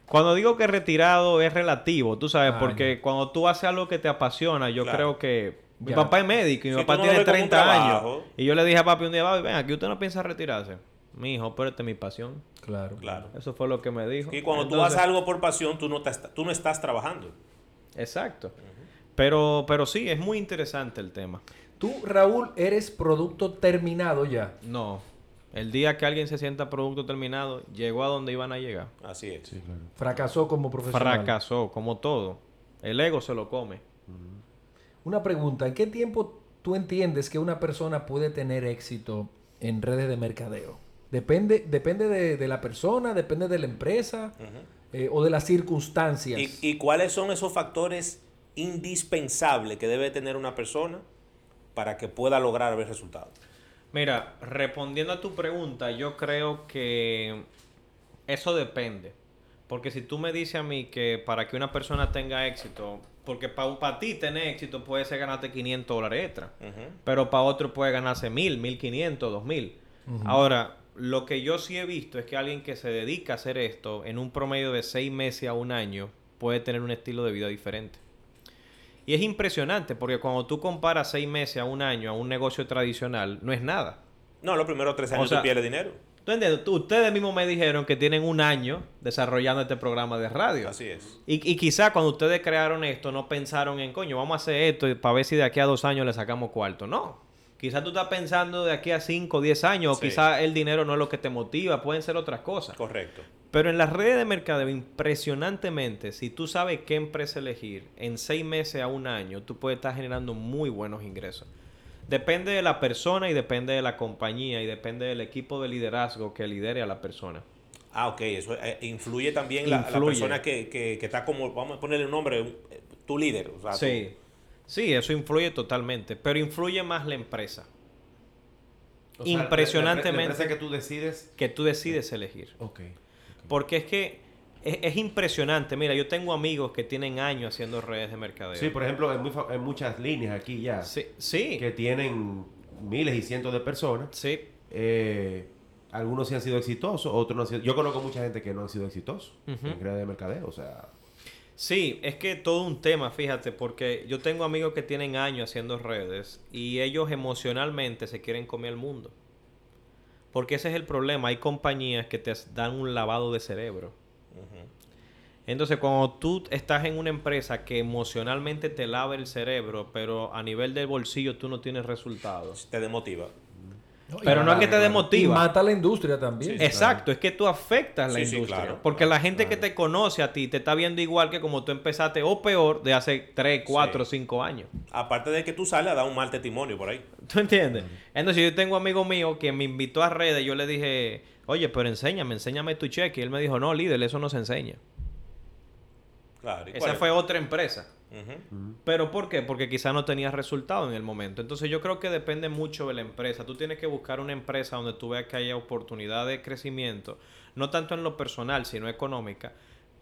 Cuando digo que retirado es relativo, tú sabes, Ah, porque cuando tú haces algo que te apasiona, yo Claro. creo que... Mi Ya. papá es médico y mi Si papá tú no tiene ves como un 30 años. Y yo le dije a papi un día, papi, ven aquí, ¿usted no piensa retirarse? Mi hijo, pero esta es mi pasión. Claro. Claro. Eso fue lo que me dijo. Y cuando tú Entonces- haces algo por pasión, tú no, te est- tú no estás trabajando. Exacto. Pero, pero sí, es muy interesante el tema. Tú, Raúl, eres producto terminado ya. No. El día que alguien se sienta producto terminado, llegó a donde iban a llegar. Así es. Sí, claro. Fracasó como profesional. Fracasó, como todo. El ego se lo come. Una pregunta, ¿en qué tiempo tú entiendes que una persona puede tener éxito en redes de mercadeo? Depende, depende de, de la persona, depende de la empresa eh, o de las circunstancias. ¿Y, y cuáles son esos factores indispensables que debe tener una persona para que pueda lograr ver resultados? Mira, respondiendo a tu pregunta, yo creo que eso depende. Porque si tú me dices a mí que para que una persona tenga éxito, porque para ti tener éxito puede ser ganarte 500 dólares extra, pero para otro puede ganarse 1000, 1500, 2000. Ahora, lo que yo sí he visto es que alguien que se dedica a hacer esto en un promedio de 6 meses a un año puede tener un estilo de vida diferente. Y es impresionante porque cuando tú comparas 6 meses a un año a un negocio tradicional, no es nada. No, los primeros tres años O sea, tú pierdes dinero. ¿Tú entiendes? Tú- Ustedes mismos me dijeron que tienen un año desarrollando este programa de radio. Así es. Y, y quizá cuando ustedes crearon esto no pensaron en, coño, vamos a hacer esto para ver si de aquí a dos años le sacamos cuarto. No. Quizá tú estás pensando de aquí a 5 o 10 años, o Sí. quizá el dinero no es lo que te motiva, pueden ser otras cosas. Correcto. Pero en las redes de mercadeo, impresionantemente, si tú sabes qué empresa elegir, en seis meses a un año, tú puedes estar generando muy buenos ingresos. Depende de la persona y depende de la compañía y depende del equipo de liderazgo que lidere a la persona. Ah, ok. Eso eh, influye también la, persona que, que- que está como, vamos a ponerle un nombre, eh, tu líder. o sea, Sí, sí, eso influye totalmente, pero influye más la empresa, O sea, la- Impresionantemente. La, empresa que tú decides. que tú decides elegir. Ok. Porque es que es, es impresionante. Mira, yo tengo amigos que tienen años haciendo redes de mercadeo. Sí, por ejemplo, hay, muy hay muchas líneas aquí ya sí, sí, que tienen miles y cientos de personas. sí. Eh, algunos sí han sido exitosos, otros no han sido. Yo conozco mucha gente que no han sido exitosos en redes de mercadeo. O sea, Sí, es que todo un tema, fíjate, porque yo tengo amigos que tienen años haciendo redes y ellos emocionalmente se quieren comer el mundo. Porque ese es el problema. Hay compañías que te dan un lavado de cerebro. Entonces, cuando tú estás en una empresa que emocionalmente te lava el cerebro, pero a nivel del bolsillo tú no tienes resultados. Te demotiva. Pero no es que te Y demotiva. mata la industria también. Sí, Exacto, es que tú afectas la Sí, sí, industria. claro. porque la gente que te conoce a ti te está viendo igual que como tú empezaste o peor de hace 3, 4, Sí. 5 años. Aparte de que tú sales a dar un mal testimonio por ahí. ¿Tú entiendes? Entonces yo tengo un amigo mío que me invitó a redes. Yo le dije, oye, pero enséñame, enséñame tu cheque. Y él me dijo, no, líder, eso no se enseña. Claro. ¿y cuál Esa es? fue otra empresa. ¿Pero por qué? Porque quizás no tenías resultado en el momento. Entonces yo creo que depende mucho de la empresa. Tú tienes que buscar una empresa donde tú veas que haya oportunidad de crecimiento, no tanto en lo personal, sino económica,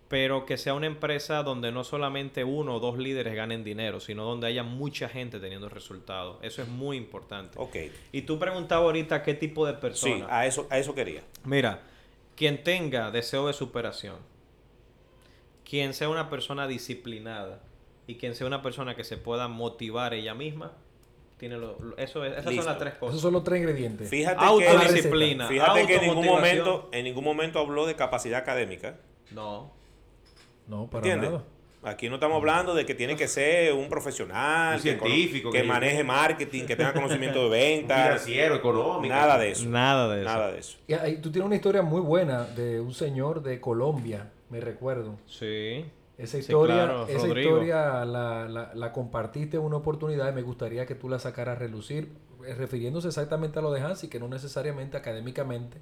pero que sea una empresa donde no solamente uno o dos líderes ganen dinero, sino donde haya mucha gente teniendo resultados. Eso es muy importante. Ok. Y tú preguntabas ahorita qué tipo de Sí, persona. a eso, a eso quería. Mira, quien tenga deseo de superación, quien sea una persona disciplinada y quien sea una persona que se pueda motivar ella misma, tiene lo, lo- eso es- esas Listo. son las tres Esos cosas. son los tres ingredientes. Fíjate Autodisciplina, que, fíjate que en ningún momento, en ningún momento habló de capacidad académica. No. No, para ¿Entiendes? nada. Aquí no estamos hablando de que tiene que ser un profesional, Un que, científico, que que- maneje marketing, que tenga conocimiento de ventas. financiero, económico. Nada de eso. Nada de eso. Nada de eso. Y ahí tú tienes una historia muy buena de un señor de Colombia, me recuerdo. Sí. Esa Sí, historia, claro, esa historia la, la- la compartiste en una oportunidad y me gustaría que tú la sacaras a relucir, eh, refiriéndose exactamente a lo de Hansi, que no necesariamente académicamente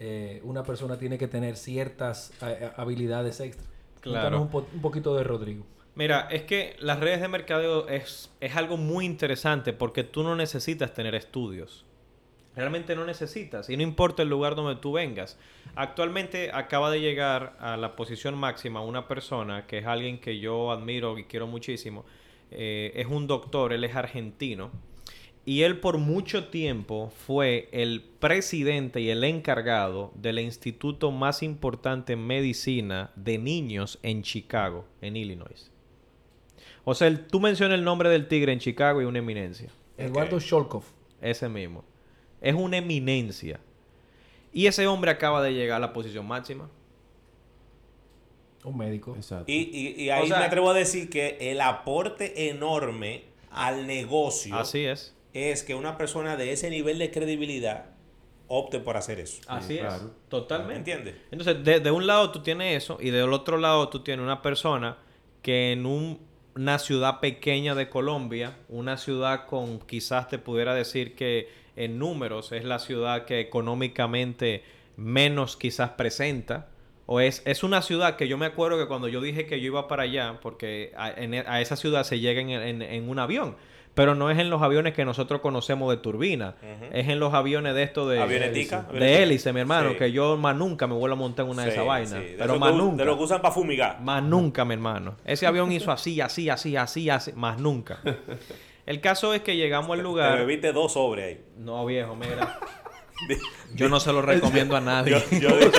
eh, una persona tiene que tener ciertas eh, habilidades extra. Claro. Un, po- un poquito de Rodrigo. Mira, es que las redes de mercadeo es, es algo muy interesante porque tú no necesitas tener estudios. Realmente no necesitas. Y no importa el lugar donde tú vengas. Actualmente acaba de llegar a la posición máxima una persona que es alguien que yo admiro y quiero muchísimo. Eh, es un doctor, él es argentino. Y él por mucho tiempo fue el presidente y el encargado del instituto más importante en medicina de niños en Chicago, en Illinois. O sea, el- tú mencionas el nombre del tigre en Chicago y una eminencia. Eduardo Sholkov. Ese mismo. Es una eminencia. Y ese hombre acaba de llegar a la posición máxima. Un médico. Exacto. Y, y- y ahí O sea- me atrevo a decir que el aporte enorme al negocio Así es. es que una persona de ese nivel de credibilidad opte por hacer eso. Así es. claro. Totalmente. ¿Entiendes? Entonces, de, de un lado tú tienes eso y del otro lado tú tienes una persona que en un- una ciudad pequeña de Colombia, una ciudad con quizás te pudiera decir que en números es la ciudad que económicamente menos quizás presenta. O es, es una ciudad que yo me acuerdo que cuando yo dije que yo iba para allá, porque a, e- esa ciudad se llega en- en un avión, pero no es en los aviones que nosotros conocemos de turbina, es en los aviones de estos de, Avionetica, de avionetica. hélice, mi hermano, Sí. que yo más nunca me vuelvo a montar en una de esas vainas. sí. De Pero más que nunca. De lo que usan para fumigar. Más nunca, mi hermano. Ese avión hizo así, así, así, así, así. Más nunca. El caso es que llegamos al Te lugar. bebiste dos sobres ahí. No, viejo, mira. Yo no se lo recomiendo a nadie. Yo, yo digo,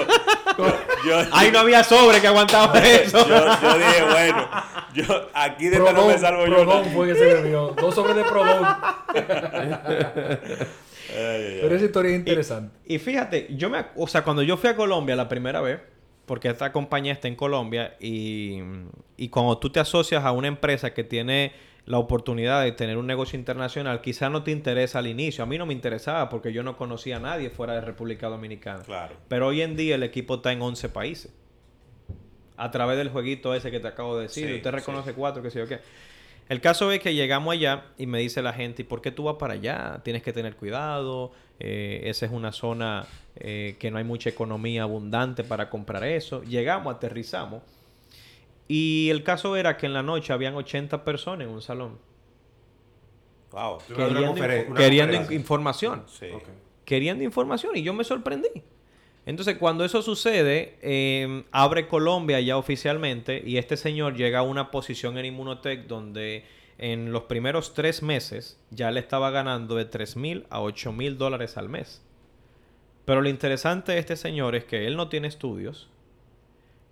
Ahí no había sobre que aguantaba eso. yo, yo dije, bueno, yo aquí de esta no me salvo yo. Fue que se bebió. Dos sobres de ay, Pero esa historia es interesante. Y fíjate, yo me, o sea, cuando yo fui a Colombia la primera vez, porque esta compañía está en Colombia y, y cuando tú te asocias a una empresa que tiene la oportunidad de tener un negocio internacional, quizás no te interesa al inicio. A mí no me interesaba porque yo no conocía a nadie fuera de República Dominicana. Claro. Pero hoy en día el equipo está en 11 países. A través del jueguito ese que te acabo de decir. Sí, Usted sí. reconoce cuatro, que sé yo qué. El caso es que llegamos allá y me dice la gente, ¿y por qué tú vas para allá? Tienes que tener cuidado. eh, esa es una zona eh, que no hay mucha economía abundante para comprar eso. Llegamos, aterrizamos. Y el caso era que en la noche habían 80 personas en un salón. Wow. Una Queriendo, información. Sí. Ok. Queriendo información y yo me sorprendí. Entonces, cuando eso sucede, eh, abre Colombia ya oficialmente y este señor llega a una posición en Inmunotech donde en los primeros tres meses ya le estaba ganando de 3 mil a 8 mil dólares al mes. Pero lo interesante de este señor es que él no tiene estudios.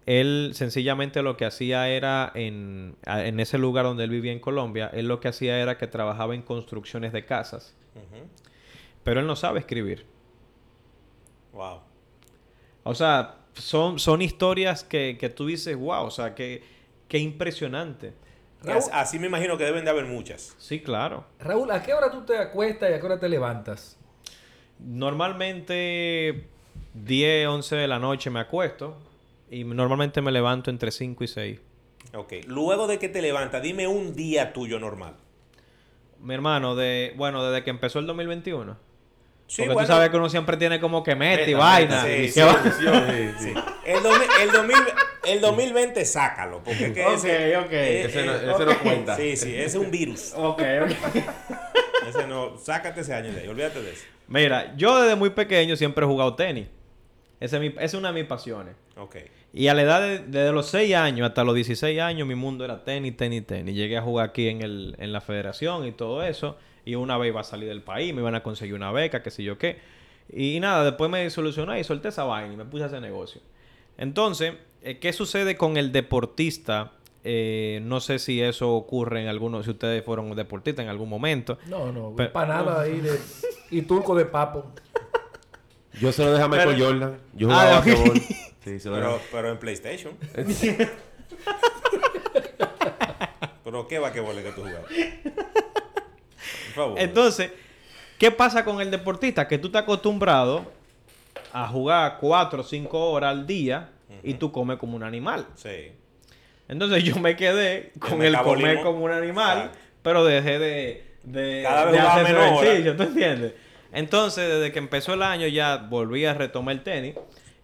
Él sencillamente lo que hacía era en, en ese lugar donde él vivía en Colombia, él lo que hacía era que trabajaba en construcciones de casas. Pero él no sabe escribir. Wow. O sea, son, son historias que, que tú dices, wow, o sea, que, que impresionante. Así me imagino que deben de haber muchas. Sí, claro. Raúl, ¿a qué hora tú te acuestas y a qué hora te levantas? Normalmente 10, 11 de la noche me acuesto y normalmente me levanto entre 5 y 6. Ok. Luego de que te levantas, dime un día tuyo normal. Mi hermano, de bueno, desde que empezó el 2021. Sí, Porque bueno, tú sabes que uno siempre tiene como que mete y vaina. sí, y sí, que va- Sí, sí. El, domi- el, 2000 el 2020 sácalo. Porque que Ok, ese, ok. eh, Ese no- eh, ese no cuenta. Sí, sí, ese es un virus. Ok, ok. Ese no, sácate ese año de ahí, olvídate de eso. Mira, yo desde muy pequeño siempre he jugado tenis. Esa es, mi- esa es una de mis pasiones. Ok. Y a la edad de, desde los 6 años hasta los 16 años, mi mundo era tenis, tenis, tenis. Llegué a jugar aquí en, el, en la federación y todo eso. Y una vez iba a salir del país, me iban a conseguir una beca, qué sé yo qué. Y nada, después me solucioné y solté esa vaina y me puse a hacer negocio. Entonces, eh, ¿qué sucede con el deportista? Eh, no sé si eso ocurre en algunos, si ustedes fueron deportistas en algún momento. No, no, Pero- empanada ahí de, y turco de papo. Yo se lo dejé a Michael Pero- Jordan. Yo Ah, jugaba basquetbol. Sí, se lo Pero, pero en PlayStation. ¿Pero qué vaquebole que tú jugabas? Por favor. Entonces, ¿qué pasa con el deportista? Que tú estás acostumbrado a jugar 4 o 5 horas al día y tú comes como un animal. Sí. Entonces yo me quedé con el comer como un animal, Exacto. pero dejé de, de, Cada vez de hacer menos ejercicio, ¿tú entiendes? Entonces, desde que empezó el año ya volví a retomar el tenis.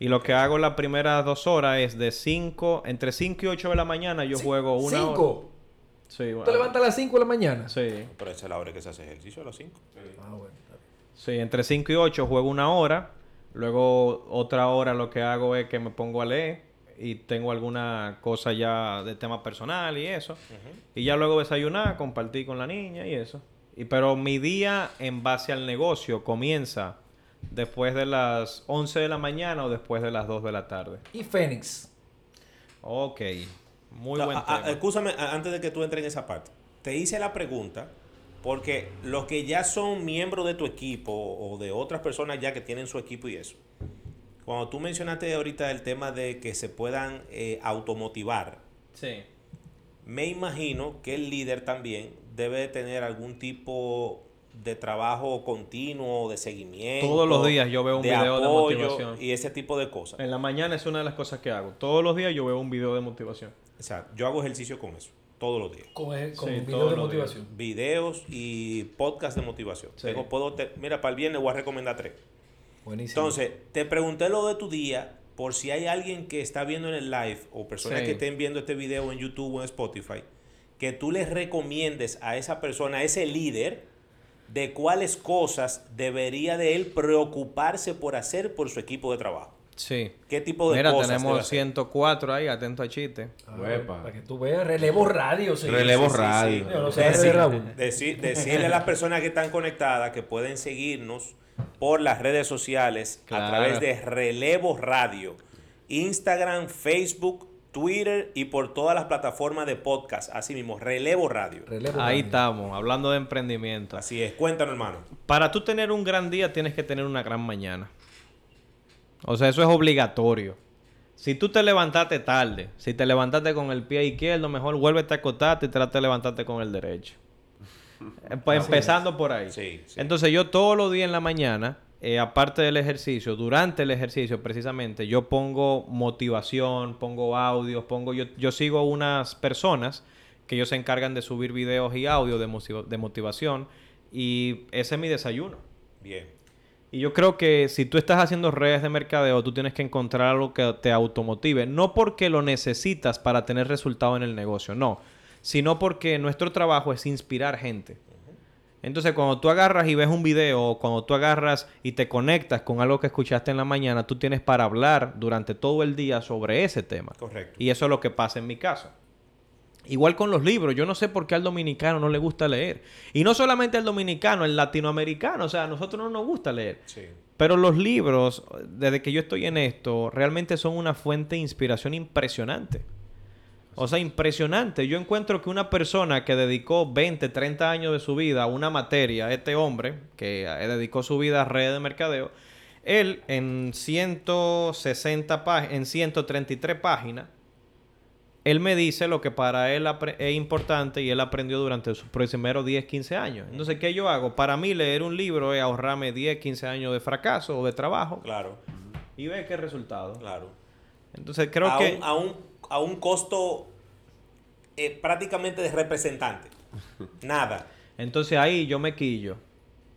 Y lo que hago las primeras dos horas es de 5, entre 5 y 8 de la mañana yo juego una hora. ¿Cinco? Sí, ¿Tú bueno. te levantas a las 5 de la mañana? Sí. Pero esa es la hora que se hace ejercicio a las 5. Ah, bueno. Sí, entre 5 y 8 juego una hora. Luego otra hora lo que hago es que me pongo a leer y tengo alguna cosa ya de tema personal y eso. Y ya luego desayunar, compartir con la niña y eso. Y pero mi día en base al negocio comienza después de las 11 de la mañana o después de las 2 de la tarde. ¿Y Fénix? Ok. Muy No, buen a- a- tema. Escúchame, antes de que tú entres en esa parte. Te hice la pregunta porque los que ya son miembros de tu equipo o de otras personas ya que tienen su equipo y eso. Cuando tú mencionaste ahorita el tema de que se puedan eh, automotivar, Sí. me imagino que el líder también debe de tener algún tipo de trabajo continuo, de seguimiento. Todos los días yo veo un video de apoyo motivación. Y ese tipo de cosas. En la mañana es una de las cosas que hago. Todos los días yo veo un video de motivación. O sea, yo hago ejercicio con eso, todos los días. Con, el, con Sí, video todos de motivación. videos y podcast de motivación. Sí. Tengo- puedo te- mira, para el viernes voy a recomendar tres. Buenísimo. Entonces, te pregunté lo de tu día por si hay alguien que está viendo en el live o personas Sí. que estén viendo este video en YouTube o en Spotify, que tú les recomiendes a esa persona, a ese líder, de cuáles cosas debería de él preocuparse por hacer por su equipo de trabajo. Sí. ¿Qué tipo de Mira, cosas debe tenemos hacer? 104 ahí, atento a chiste. Ah, Uepa. para que tú veas, relevo radio. sí. Relevo Sí, sí, radio. sí. Yo no sé Decir- de Raúl. decir- decirle a las personas que están conectadas que pueden seguirnos por las redes sociales a través de Relevo Radio, Instagram, Facebook, Twitter y por todas las plataformas de podcast. Así mismo, Relevo Radio. Relevo Ahí radio. estamos, hablando de emprendimiento. Así es, cuéntanos, hermano. Para tú tener un gran día tienes que tener una gran mañana. O sea, eso es obligatorio. Si tú te levantaste tarde, si te levantaste con el pie izquierdo, mejor vuélvete a acostarte y trata de levantarte con el derecho. Eh, pues, empezando por ahí. Sí, sí. Entonces yo todos los días en la mañana, eh, aparte del ejercicio, durante el ejercicio precisamente, yo pongo motivación, pongo audios, pongo, yo, yo sigo unas personas que ellos se encargan de subir videos y audios de, de motivación y ese es mi desayuno. Bien. Y yo creo que si tú estás haciendo redes de mercadeo, tú tienes que encontrar algo que te automotive. No porque lo necesitas para tener resultado en el negocio, no. Sino porque nuestro trabajo es inspirar gente. Entonces, cuando tú agarras y ves un video, o cuando tú agarras y te conectas con algo que escuchaste en la mañana, tú tienes para hablar durante todo el día sobre ese tema. Correcto. Y eso es lo que pasa en mi caso. Igual con los libros, yo no sé por qué al dominicano no le gusta leer. Y no solamente al dominicano, al latinoamericano, o sea, a nosotros no nos gusta leer. Sí. Pero los libros, desde que yo estoy en esto, realmente son una fuente de inspiración impresionante. O sea, impresionante. Yo encuentro que una persona que dedicó 20, 30 años de su vida a una materia, este hombre, que dedicó su vida a redes de mercadeo, él en 160 páginas, en 133 páginas, él me dice lo que para él es importante y él aprendió durante sus primeros 10, 15 años. Entonces, ¿qué yo hago? Para mí leer un libro es ahorrarme 10, 15 años de fracaso o de trabajo Claro, y ver qué resultado. claro. Entonces, creo a, que... un, a, un, a un costo eh, prácticamente de representante. Nada. Entonces ahí yo me quillo.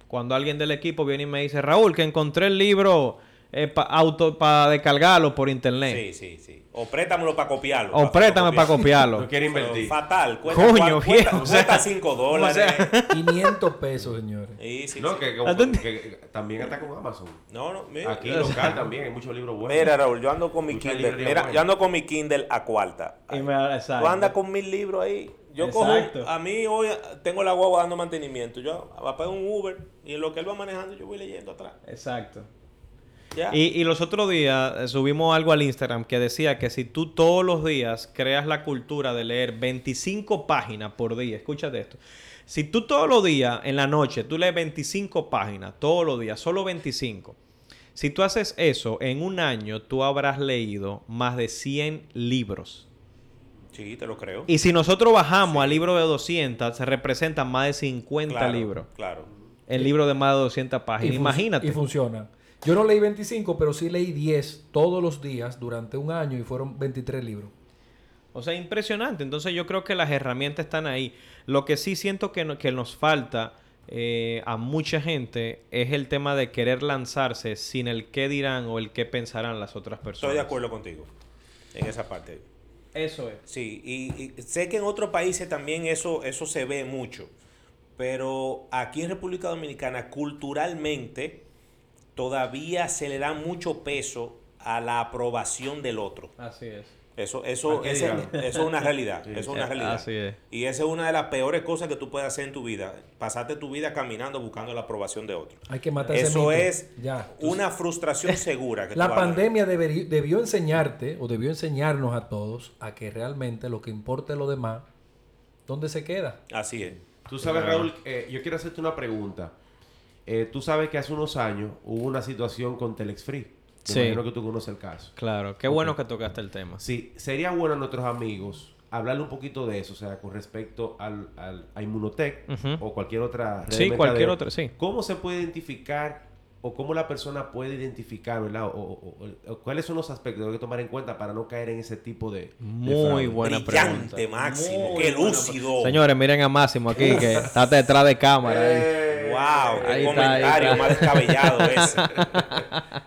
Cuando alguien del equipo viene y me dice, Raúl, que encontré el libro eh, pa- auto para descargarlo por internet. Sí, sí, sí. O préstamelo para copiarlo. O préstame para No copiarlo. quiere Pero invertir. Fatal. Cuesta, Coño, cuesta, o sea, cuesta 5 dólares. 500 pesos, señores. Sí, sí, No, sí. que, como- ¿Dónde? que también está con Amazon. No, no, mira. Aquí local también hay muchos libros buenos. Mira, Raúl, yo ando con mi Mucha Kindle. Mira, buena. yo ando con mi Kindle a cuarta. Y me- exacto. Tú andas con mil libros ahí. Yo cojo, Exacto. a mí hoy tengo la guagua dando mantenimiento. Yo voy a pagar un Uber y en lo que él va manejando yo voy leyendo atrás. Exacto. Y, y los otros días eh, subimos algo al Instagram que decía que si tú todos los días creas la cultura de leer 25 páginas por día, escúchate esto. Si tú todos los días en la noche tú lees 25 páginas, todos los días, solo 25. Si tú haces eso, en un año tú habrás leído más de 100 libros. Sí, te lo creo. Y si nosotros bajamos al libro de 200, se representan más de 50 Claro, libros. Claro. El libro de más de 200 páginas. Imagínate. Y funciona. Yo no leí 25, pero sí leí 10 todos los días durante un año y fueron 23 libros. O sea, impresionante. Entonces yo creo que las herramientas están ahí. Lo que sí siento que, no- que nos falta eh, a mucha gente es el tema de querer lanzarse sin el qué dirán o el qué pensarán las otras personas. Estoy de acuerdo contigo en esa parte. Eso es. Sí, y, y sé que en otros países también eso, eso se ve mucho, pero aquí en República Dominicana culturalmente todavía se le da mucho peso a la aprobación del otro. Así es. Eso, eso, ¿A qué ese- eso es una realidad. Sí. Eso es una Eh, realidad. así es. Y esa es una de las peores cosas que tú puedes hacer en tu vida. Pasarte tu vida caminando buscando la aprobación de otro. Hay que matar ese Eso mito. es Ya. una frustración segura. Que La pandemia debió enseñarte o debió enseñarnos a todos a que realmente lo que importa es lo demás, ¿dónde se queda? Así es. Tú sabes, Raúl, eh, yo quiero hacerte una pregunta. Eh, tú sabes que hace unos años hubo una situación con Telex Free. Me Sí. imagino que tú conoces el caso. Claro. Qué bueno que tocaste el tema. Sí, sería bueno a nuestros amigos hablarle un poquito de eso, o sea, con respecto al, al- a Inmunotech o cualquier otra red de Sí, cualquier otra, sí. ¿Cómo se puede identificar o cómo la persona puede identificar, ¿verdad? O, o- o- o cuáles son los aspectos que hay que tomar en cuenta para no caer en ese tipo de... de Muy fraude? buena Brillante, pregunta. Máximo. Muy Qué lúcido. Señores, miren a Máximo aquí que está detrás de cámara. ahí. Eh, Wow, qué Ahí está, ahí comentario está. más descabellado ese.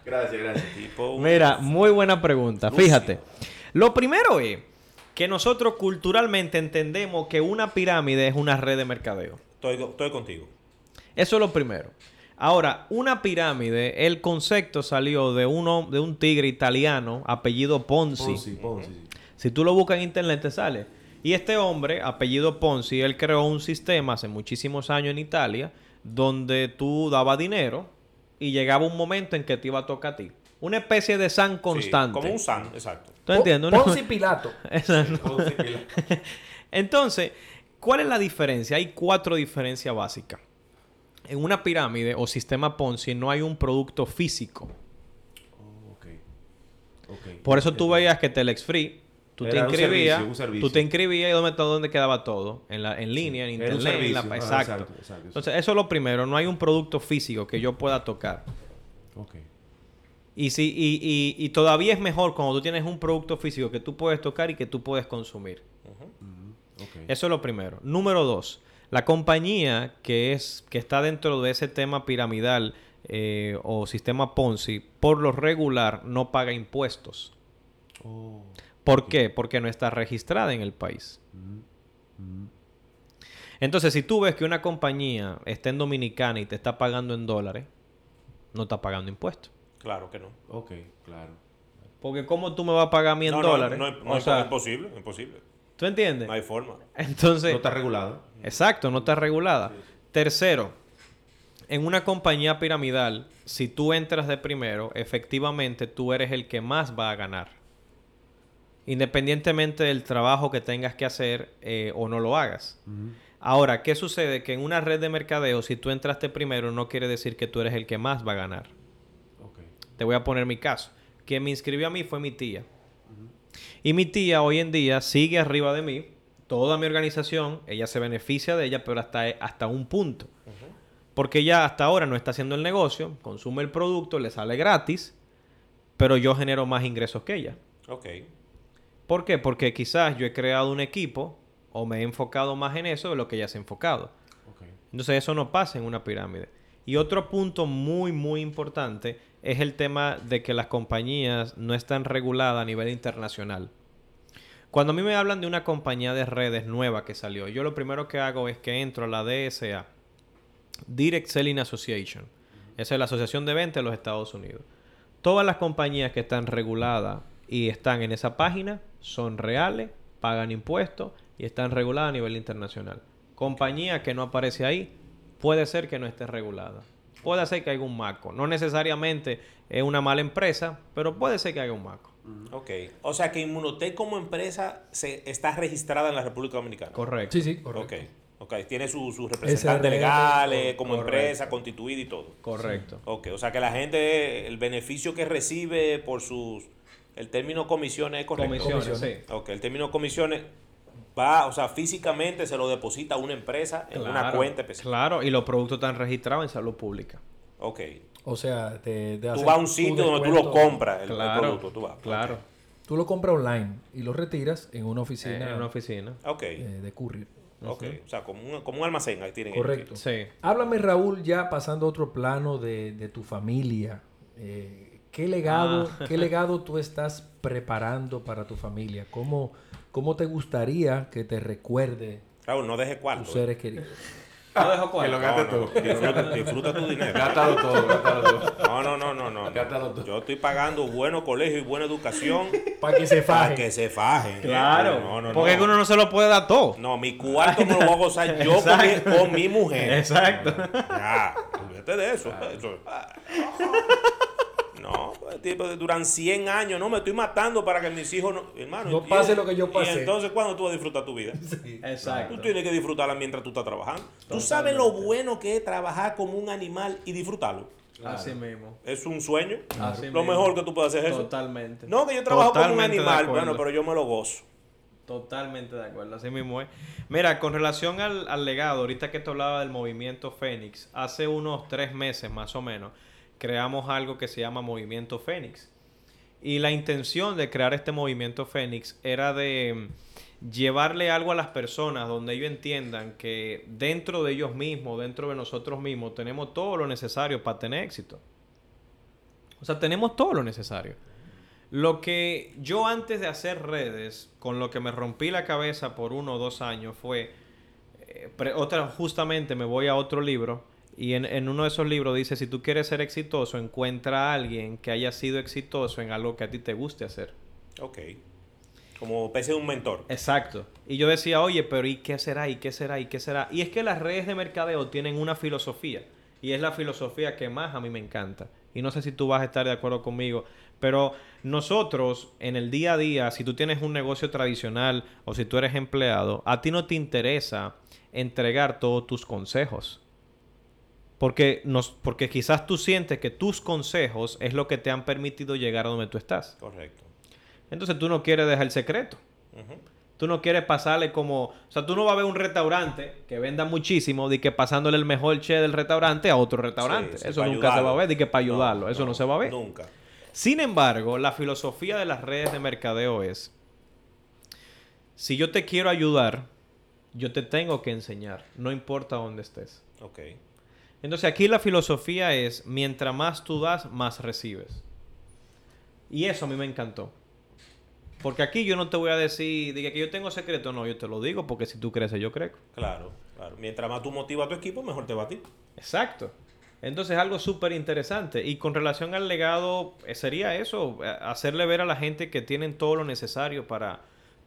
Gracias, gracias. Tipo Mira, muy buena pregunta. Lúcido. Fíjate. Lo primero es que nosotros culturalmente entendemos que una pirámide es una red de mercadeo. Estoy, estoy contigo. Eso es lo primero. Ahora, una pirámide, el concepto salió de uno, de un tigre italiano, apellido Ponzi. Ponzi, Ponzi, sí. Si tú lo buscas en internet te sale. Y este hombre, apellido Ponzi, él creó un sistema hace muchísimos años en Italia donde tú dabas dinero y llegaba un momento en que te iba a tocar a ti. Una especie de san Sí, constante. como un san, exacto. ¿Tú entiendes? Po- Una- Ponzi Pilato. Exacto. Pilar. Entonces, ¿cuál es la diferencia? Hay cuatro diferencias básicas. En una pirámide o sistema Ponzi no hay un producto físico. Oh, ok. Ok. Por eso tú veías que Telex Free, tú te inscribías, tú te inscribías y dónde, dónde quedaba todo, en, la, en línea, en internet, en la- exacto. exacto. Entonces, eso es lo primero, no hay un producto físico que yo pueda tocar. Ok. Y, si, y, y, y todavía es mejor cuando tú tienes un producto físico que tú puedes tocar y que tú puedes consumir. Eso es lo primero. Número dos, la compañía que, es, que está dentro de ese tema piramidal eh, o sistema Ponzi, por lo regular no paga impuestos. Oh, ¿Por qué? Porque no está registrada en el país. Entonces, si tú ves que una compañía está en Dominicana y te está pagando en dólares, no está pagando impuestos. Claro que no. Ok, claro. Porque ¿cómo tú me vas a pagar a mí en no, no, dólares? No, no, o es imposible, imposible. ¿tú entiendes? No hay forma. Entonces, No está regulado. exacto, no está regulada. Tercero, en una compañía piramidal, si tú entras de primero, efectivamente tú eres el que más va a ganar. Independientemente del trabajo que tengas que hacer eh, o no lo hagas. Ahora, ¿qué sucede? Que en una red de mercadeo, si tú entraste primero, no quiere decir que tú eres el que más va a ganar. Te voy a poner mi caso. Quien me inscribió a mí fue mi tía. Y mi tía hoy en día sigue arriba de mí. Toda mi organización, ella se beneficia de ella, pero hasta, hasta un punto. Porque ella hasta ahora no está haciendo el negocio, consume el producto, le sale gratis, pero yo genero más ingresos que ella. Ok. ¿Por qué? Porque quizás yo he creado un equipo o me he enfocado más en eso de lo que ella se ha enfocado. Entonces eso no pasa en una pirámide. Y otro punto muy, muy importante es el tema de que las compañías no están reguladas a nivel internacional. Cuando a mí me hablan de una compañía de redes nueva que salió, yo lo primero que hago es que entro a la DSA, Direct Selling Association. Esa es la Asociación de Venta de los Estados Unidos. Todas las compañías que están reguladas y están en esa página son reales, pagan impuestos y están reguladas a nivel internacional. Compañía que no aparece ahí, puede ser que no esté regulada. Puede ser que haya un marco. No necesariamente es una mala empresa, pero puede ser que haya un marco. Ok. O sea que Inmunotech como empresa se, está registrada en la República Dominicana. Correcto. Sí, sí, correcto. Ok. Ok. Tiene sus su representantes legales como correcto. empresa constituida y todo. Correcto. Ok. O sea que la gente, el beneficio que recibe por sus... El término comisiones es correcto. Comisiones, Comisiones. sí. Ok. El término comisiones va, o sea, físicamente se lo deposita a una empresa en una cuenta específica. Claro, y los productos están registrados en salud pública. Ok. O sea, te, te Tú vas a un sitio donde tú lo compras, el, el Claro, producto. Tú vas. claro. Ok. Tú lo compras online y lo retiras en una Eh, oficina, en una oficina. Ok. eh, de courier. Ok. O sea, como un, como un almacén ahí tienen ellos. Correcto. Sí. Háblame, Raúl, ya pasando a otro plano de, de tu familia. Eh, ¿qué, legado, Ah. ¿Qué legado tú estás preparando para tu familia? ¿Cómo, cómo te gustaría que te recuerde Raúl, no dejes cuarto. tus seres queridos? No dejo Que lo No, gaste no, todo. Disfruta, disfruta tu dinero. Gátalo todo, gátalo todo. No, no, no, no, no. Gátalo todo. Yo estoy pagando buenos colegios y buena educación Para que se para faje. que se fajen. Claro. No, no, porque no. uno no se lo puede dar todo. No, mi cuarto me lo voy a gozar yo con mi, Exacto. con mi mujer. Exacto. Ya, olvídate de eso. eso. No, pues, tipo, duran 100 años, no, me estoy matando para que mis hijos no... Hermano, No pase lo que yo pasé. Y entonces, ¿cuándo tú vas a disfrutar tu vida? Exacto. Tú tienes que disfrutarla mientras tú estás trabajando. Tú sabes lo bueno que es trabajar como un animal y disfrutarlo. Así mismo. Es un sueño. Así Lo mismo. mejor que tú puedes hacer es eso. Totalmente. No, que yo trabajo como un Totalmente animal, bueno, pero yo me lo gozo. Totalmente de acuerdo, así mismo es. Mira, con relación al, al legado, ahorita que te hablaba del movimiento Fénix, hace unos tres meses más o menos, creamos algo que se llama Movimiento Fénix. Y la intención de crear este Movimiento Fénix era de mm, llevarle algo a las personas donde ellos entiendan que dentro de ellos mismos, dentro de nosotros mismos, tenemos todo lo necesario para tener éxito. O sea, tenemos todo lo necesario. Lo que yo antes de hacer redes, con lo que me rompí la cabeza por uno o dos años fue, eh, otra, justamente me voy a otro libro y en, en uno de esos libros dice, si tú quieres ser exitoso, encuentra a alguien que haya sido exitoso en algo que a ti te guste hacer. Ok. Como especie de un mentor. Exacto. Y yo decía, oye, pero ¿y qué será? ¿Y qué será? ¿Y qué será? Y es que las redes de mercadeo tienen una filosofía. Y es la filosofía que más a mí me encanta. Y no sé si tú vas a estar de acuerdo conmigo. Pero nosotros, en el día a día, si tú tienes un negocio tradicional o si tú eres empleado, a ti no te interesa entregar todos tus consejos. Porque, nos, porque quizás tú sientes que tus consejos es lo que te han permitido llegar a donde tú estás. Correcto. Entonces tú no quieres dejar el secreto. Tú no quieres pasarle como... O sea, tú no vas a ver un restaurante que venda muchísimo de que pasándole el mejor che del restaurante a otro restaurante. Sí, sí, Eso nunca se va a ver, de que para ayudarlo. Eso no, se va a ver. Nunca. Sin embargo, la filosofía de las redes de mercadeo es... Si yo te quiero ayudar, yo te tengo que enseñar. No importa dónde estés. Ok. Entonces aquí la filosofía es, mientras más tú das, más recibes. Y eso a mí me encantó. Porque aquí yo no te voy a decir, diga que yo tengo secreto, no, yo te lo digo porque si tú creces, yo crezco. Claro, claro. Mientras más tú motivas a tu equipo, mejor te va a ti. Exacto. Entonces es algo súper interesante. Y con relación al legado, eh, sería eso, eh, hacerle ver a la gente que tienen todo lo necesario para,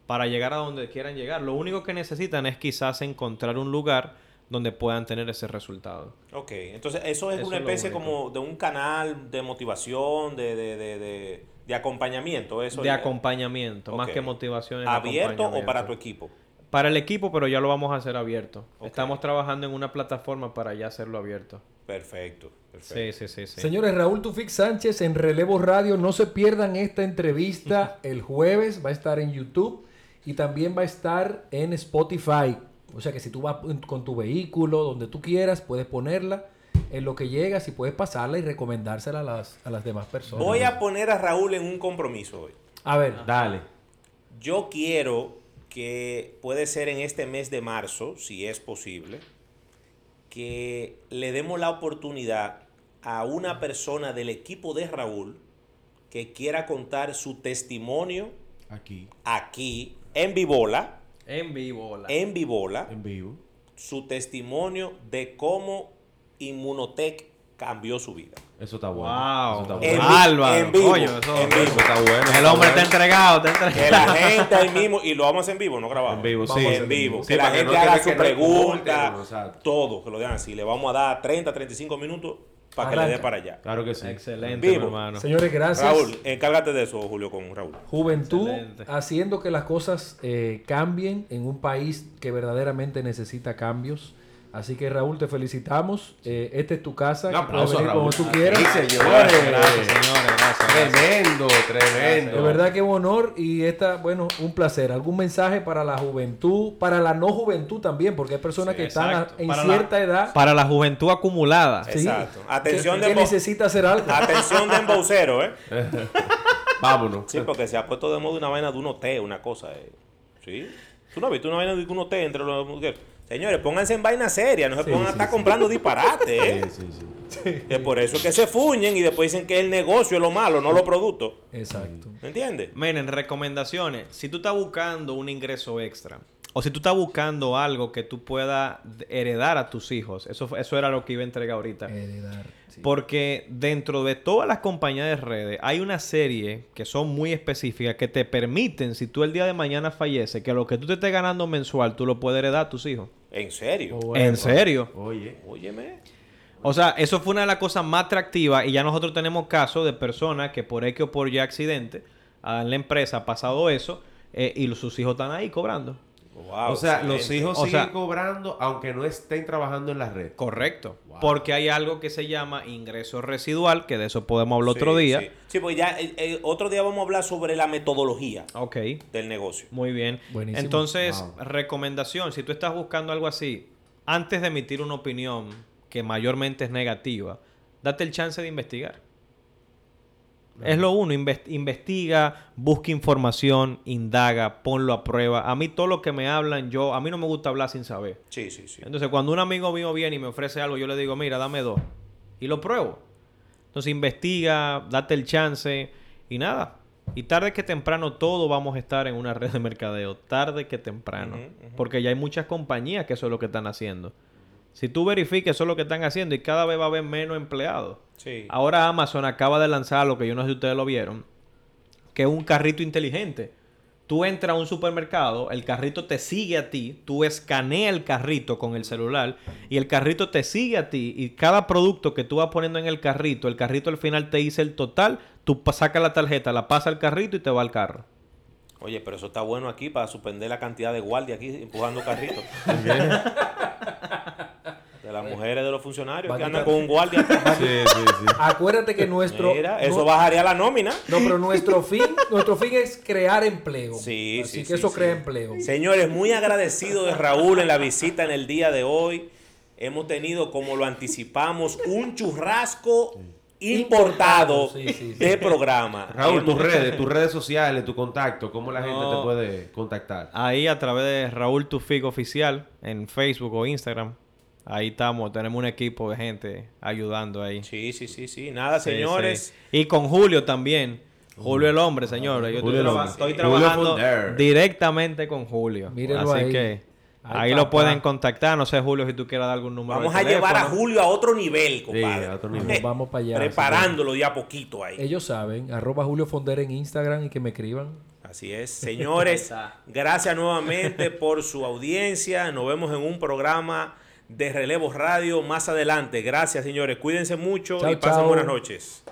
para llegar a donde quieran llegar. Lo único que necesitan es quizás encontrar un lugar donde puedan tener ese resultado. Ok, entonces eso es Eso una especie como de un canal de motivación, de, de, de, de, de acompañamiento. Eso de ya. acompañamiento, más que motivación. es ¿Abierto o para tu equipo? Para el equipo, pero ya lo vamos a hacer abierto. Estamos trabajando en una plataforma para ya hacerlo abierto. Perfecto, perfecto. Sí, sí, sí, sí. Señores, Raúl Tufik Sánchez en Relevo Radio. No se pierdan esta entrevista el jueves. Va a estar en YouTube y también va a estar en Spotify. O sea que si tú vas con tu vehículo, donde tú quieras, puedes ponerla en lo que llegas y puedes pasarla y recomendársela a las, a las demás personas. Voy a poner a Raúl en un compromiso hoy. A ver, Dale. Yo quiero que puede ser en este mes de marzo, si es posible, que le demos la oportunidad a una persona del equipo de Raúl que quiera contar su testimonio Aquí, aquí en Vivola, En vivo. en Vivola, en vivo. su testimonio de cómo Inmunotech cambió su vida. Eso está bueno. Wow. Eso está En bueno. vi- Álvaro, en vivo, coño, eso, en vivo. Eso está bueno. El está hombre está entregado, está Que entregado. la gente ahí mismo, y lo vamos a hacer en vivo, no grabado. En vivo, sí. en vivo. Sí, que la que gente no haga su pregunta, todo, que lo dejan así. Le vamos a dar 30, 35 minutos para que le dé para allá. Claro que sí. Excelente, Vivo. mi hermano. señores, gracias. Raúl, encárgate de eso, Julio, con Raúl. Juventud Excelente. haciendo que las cosas eh, cambien en un país que verdaderamente necesita cambios. Así que Raúl, te felicitamos. Eh, esta es tu casa. Un aplauso Raúl. Como tú quieras. Sí, señores. Gracias, señores. Gracias. Tremendo, tremendo. De verdad que es un honor y esta, bueno, un placer. ¿Algún mensaje para la juventud, para la no juventud también? Porque hay personas Sí, que están en Para cierta la- edad Para la juventud acumulada. sí, Exacto. Atención que, de que necesita hacer algo. Atención de embaucero, ¿eh? Vámonos. Sí, porque se ha puesto de moda una vaina de un té, una cosa. eh. ¿Sí? ¿Tú no has visto una vaina de un té entre los mujeres? Señores, pónganse en vaina seria, no se Sí, pongan a estar sí. comprando disparates, ¿eh? Sí, sí, sí. Que por eso es que se fuñen y después dicen que el negocio es lo malo, no los productos. Exacto. ¿Me entiendes? Miren, recomendaciones. Si tú estás buscando un ingreso extra, o si tú estás buscando algo que tú puedas heredar a tus hijos, eso, fue- eso era lo que iba a entregar ahorita. Heredar. sí. Porque dentro de todas las compañías de redes hay una serie que son muy específicas que te permiten, si tú el día de mañana falleces, que lo que tú te estés ganando mensual, tú lo puedes heredar a tus hijos. ¿En serio? Oh, bueno. ¿En serio? Oye. Óyeme. O sea, eso fue una de las cosas más atractivas y ya nosotros tenemos casos de personas que por X o por Y accidente a la empresa ha pasado eso eh, y sus hijos están ahí cobrando. Wow, o sea, los hijos O siguen sea- cobrando aunque no estén trabajando en la red. Correcto. Wow. Porque hay algo que se llama ingreso residual, que de eso podemos hablar otro día. Sí, Sí, pues ya eh, eh, otro día vamos a hablar sobre la metodología Ok. del negocio. Muy bien. Buenísimo. Entonces, Wow. recomendación, si tú estás buscando algo así, antes de emitir una opinión que mayormente es negativa, date el chance de investigar. Es lo uno, inves- investiga, busca información, indaga, ponlo a prueba. A mí todo lo que me hablan, yo, a mí no me gusta hablar sin saber. Sí, sí, sí. Entonces, cuando un amigo mío viene y me ofrece algo, yo le digo, mira, dame dos. Y lo pruebo. Entonces, investiga, date el chance y nada. Y tarde que temprano todo vamos a estar en una red de mercadeo. Tarde que temprano. Porque ya hay muchas compañías que eso es lo que están haciendo. Si tú verificas eso es lo que están haciendo y cada vez va a haber menos empleados. Sí. Ahora Amazon acaba de lanzar lo que yo no sé si ustedes lo vieron, que es un carrito inteligente. Tú entras a un supermercado, el carrito te sigue a ti, tú escaneas el carrito con el celular y el carrito te sigue a ti y cada producto que tú vas poniendo en el carrito, el carrito al final te dice el total, tú sacas la tarjeta, la pasa al carrito y te va al carro. Oye, pero eso está bueno aquí para suspender la cantidad de guardias aquí empujando carritos. de las mujeres de los funcionarios que andan con un guardia. atrás. Sí, sí, sí. Acuérdate que nuestro. Mira, no- eso bajaría la nómina. No, pero nuestro fin, nuestro fin es crear empleo. Sí, Así sí, que sí, eso sí. crea empleo. Señores, muy agradecido de Raúl en la visita en el día de hoy. Hemos tenido, como lo anticipamos, un churrasco importado Sí, sí, sí. de programa. Raúl, tus redes, tus redes sociales, tu contacto, ¿cómo la gente No. te puede contactar? Ahí a través de Raúl Tufik Oficial en Facebook o Instagram. Ahí estamos, tenemos un equipo de gente ayudando ahí. Sí, sí, sí, sí. Nada, Sí, señores. sí. Y con Julio también. Julio el hombre, señores. Yo estoy, Julio traba- estoy trabajando directamente con Julio. Mírenlo Así ahí. que ahí lo pueden contactar. No sé, Julio, si tú quieras dar algún número. Vamos de a llevar a. Julio a otro nivel, compadre. a otro nivel. Vamos, vamos para allá. Preparándolo de a poquito ahí. Ellos saben, arroba Julio Fonder en Instagram y que me escriban. Así es. Señores, gracias nuevamente por su audiencia. Nos vemos en un programa de Relevo Radio más adelante. Gracias, señores. Cuídense mucho Chao, y pasen chao. buenas noches.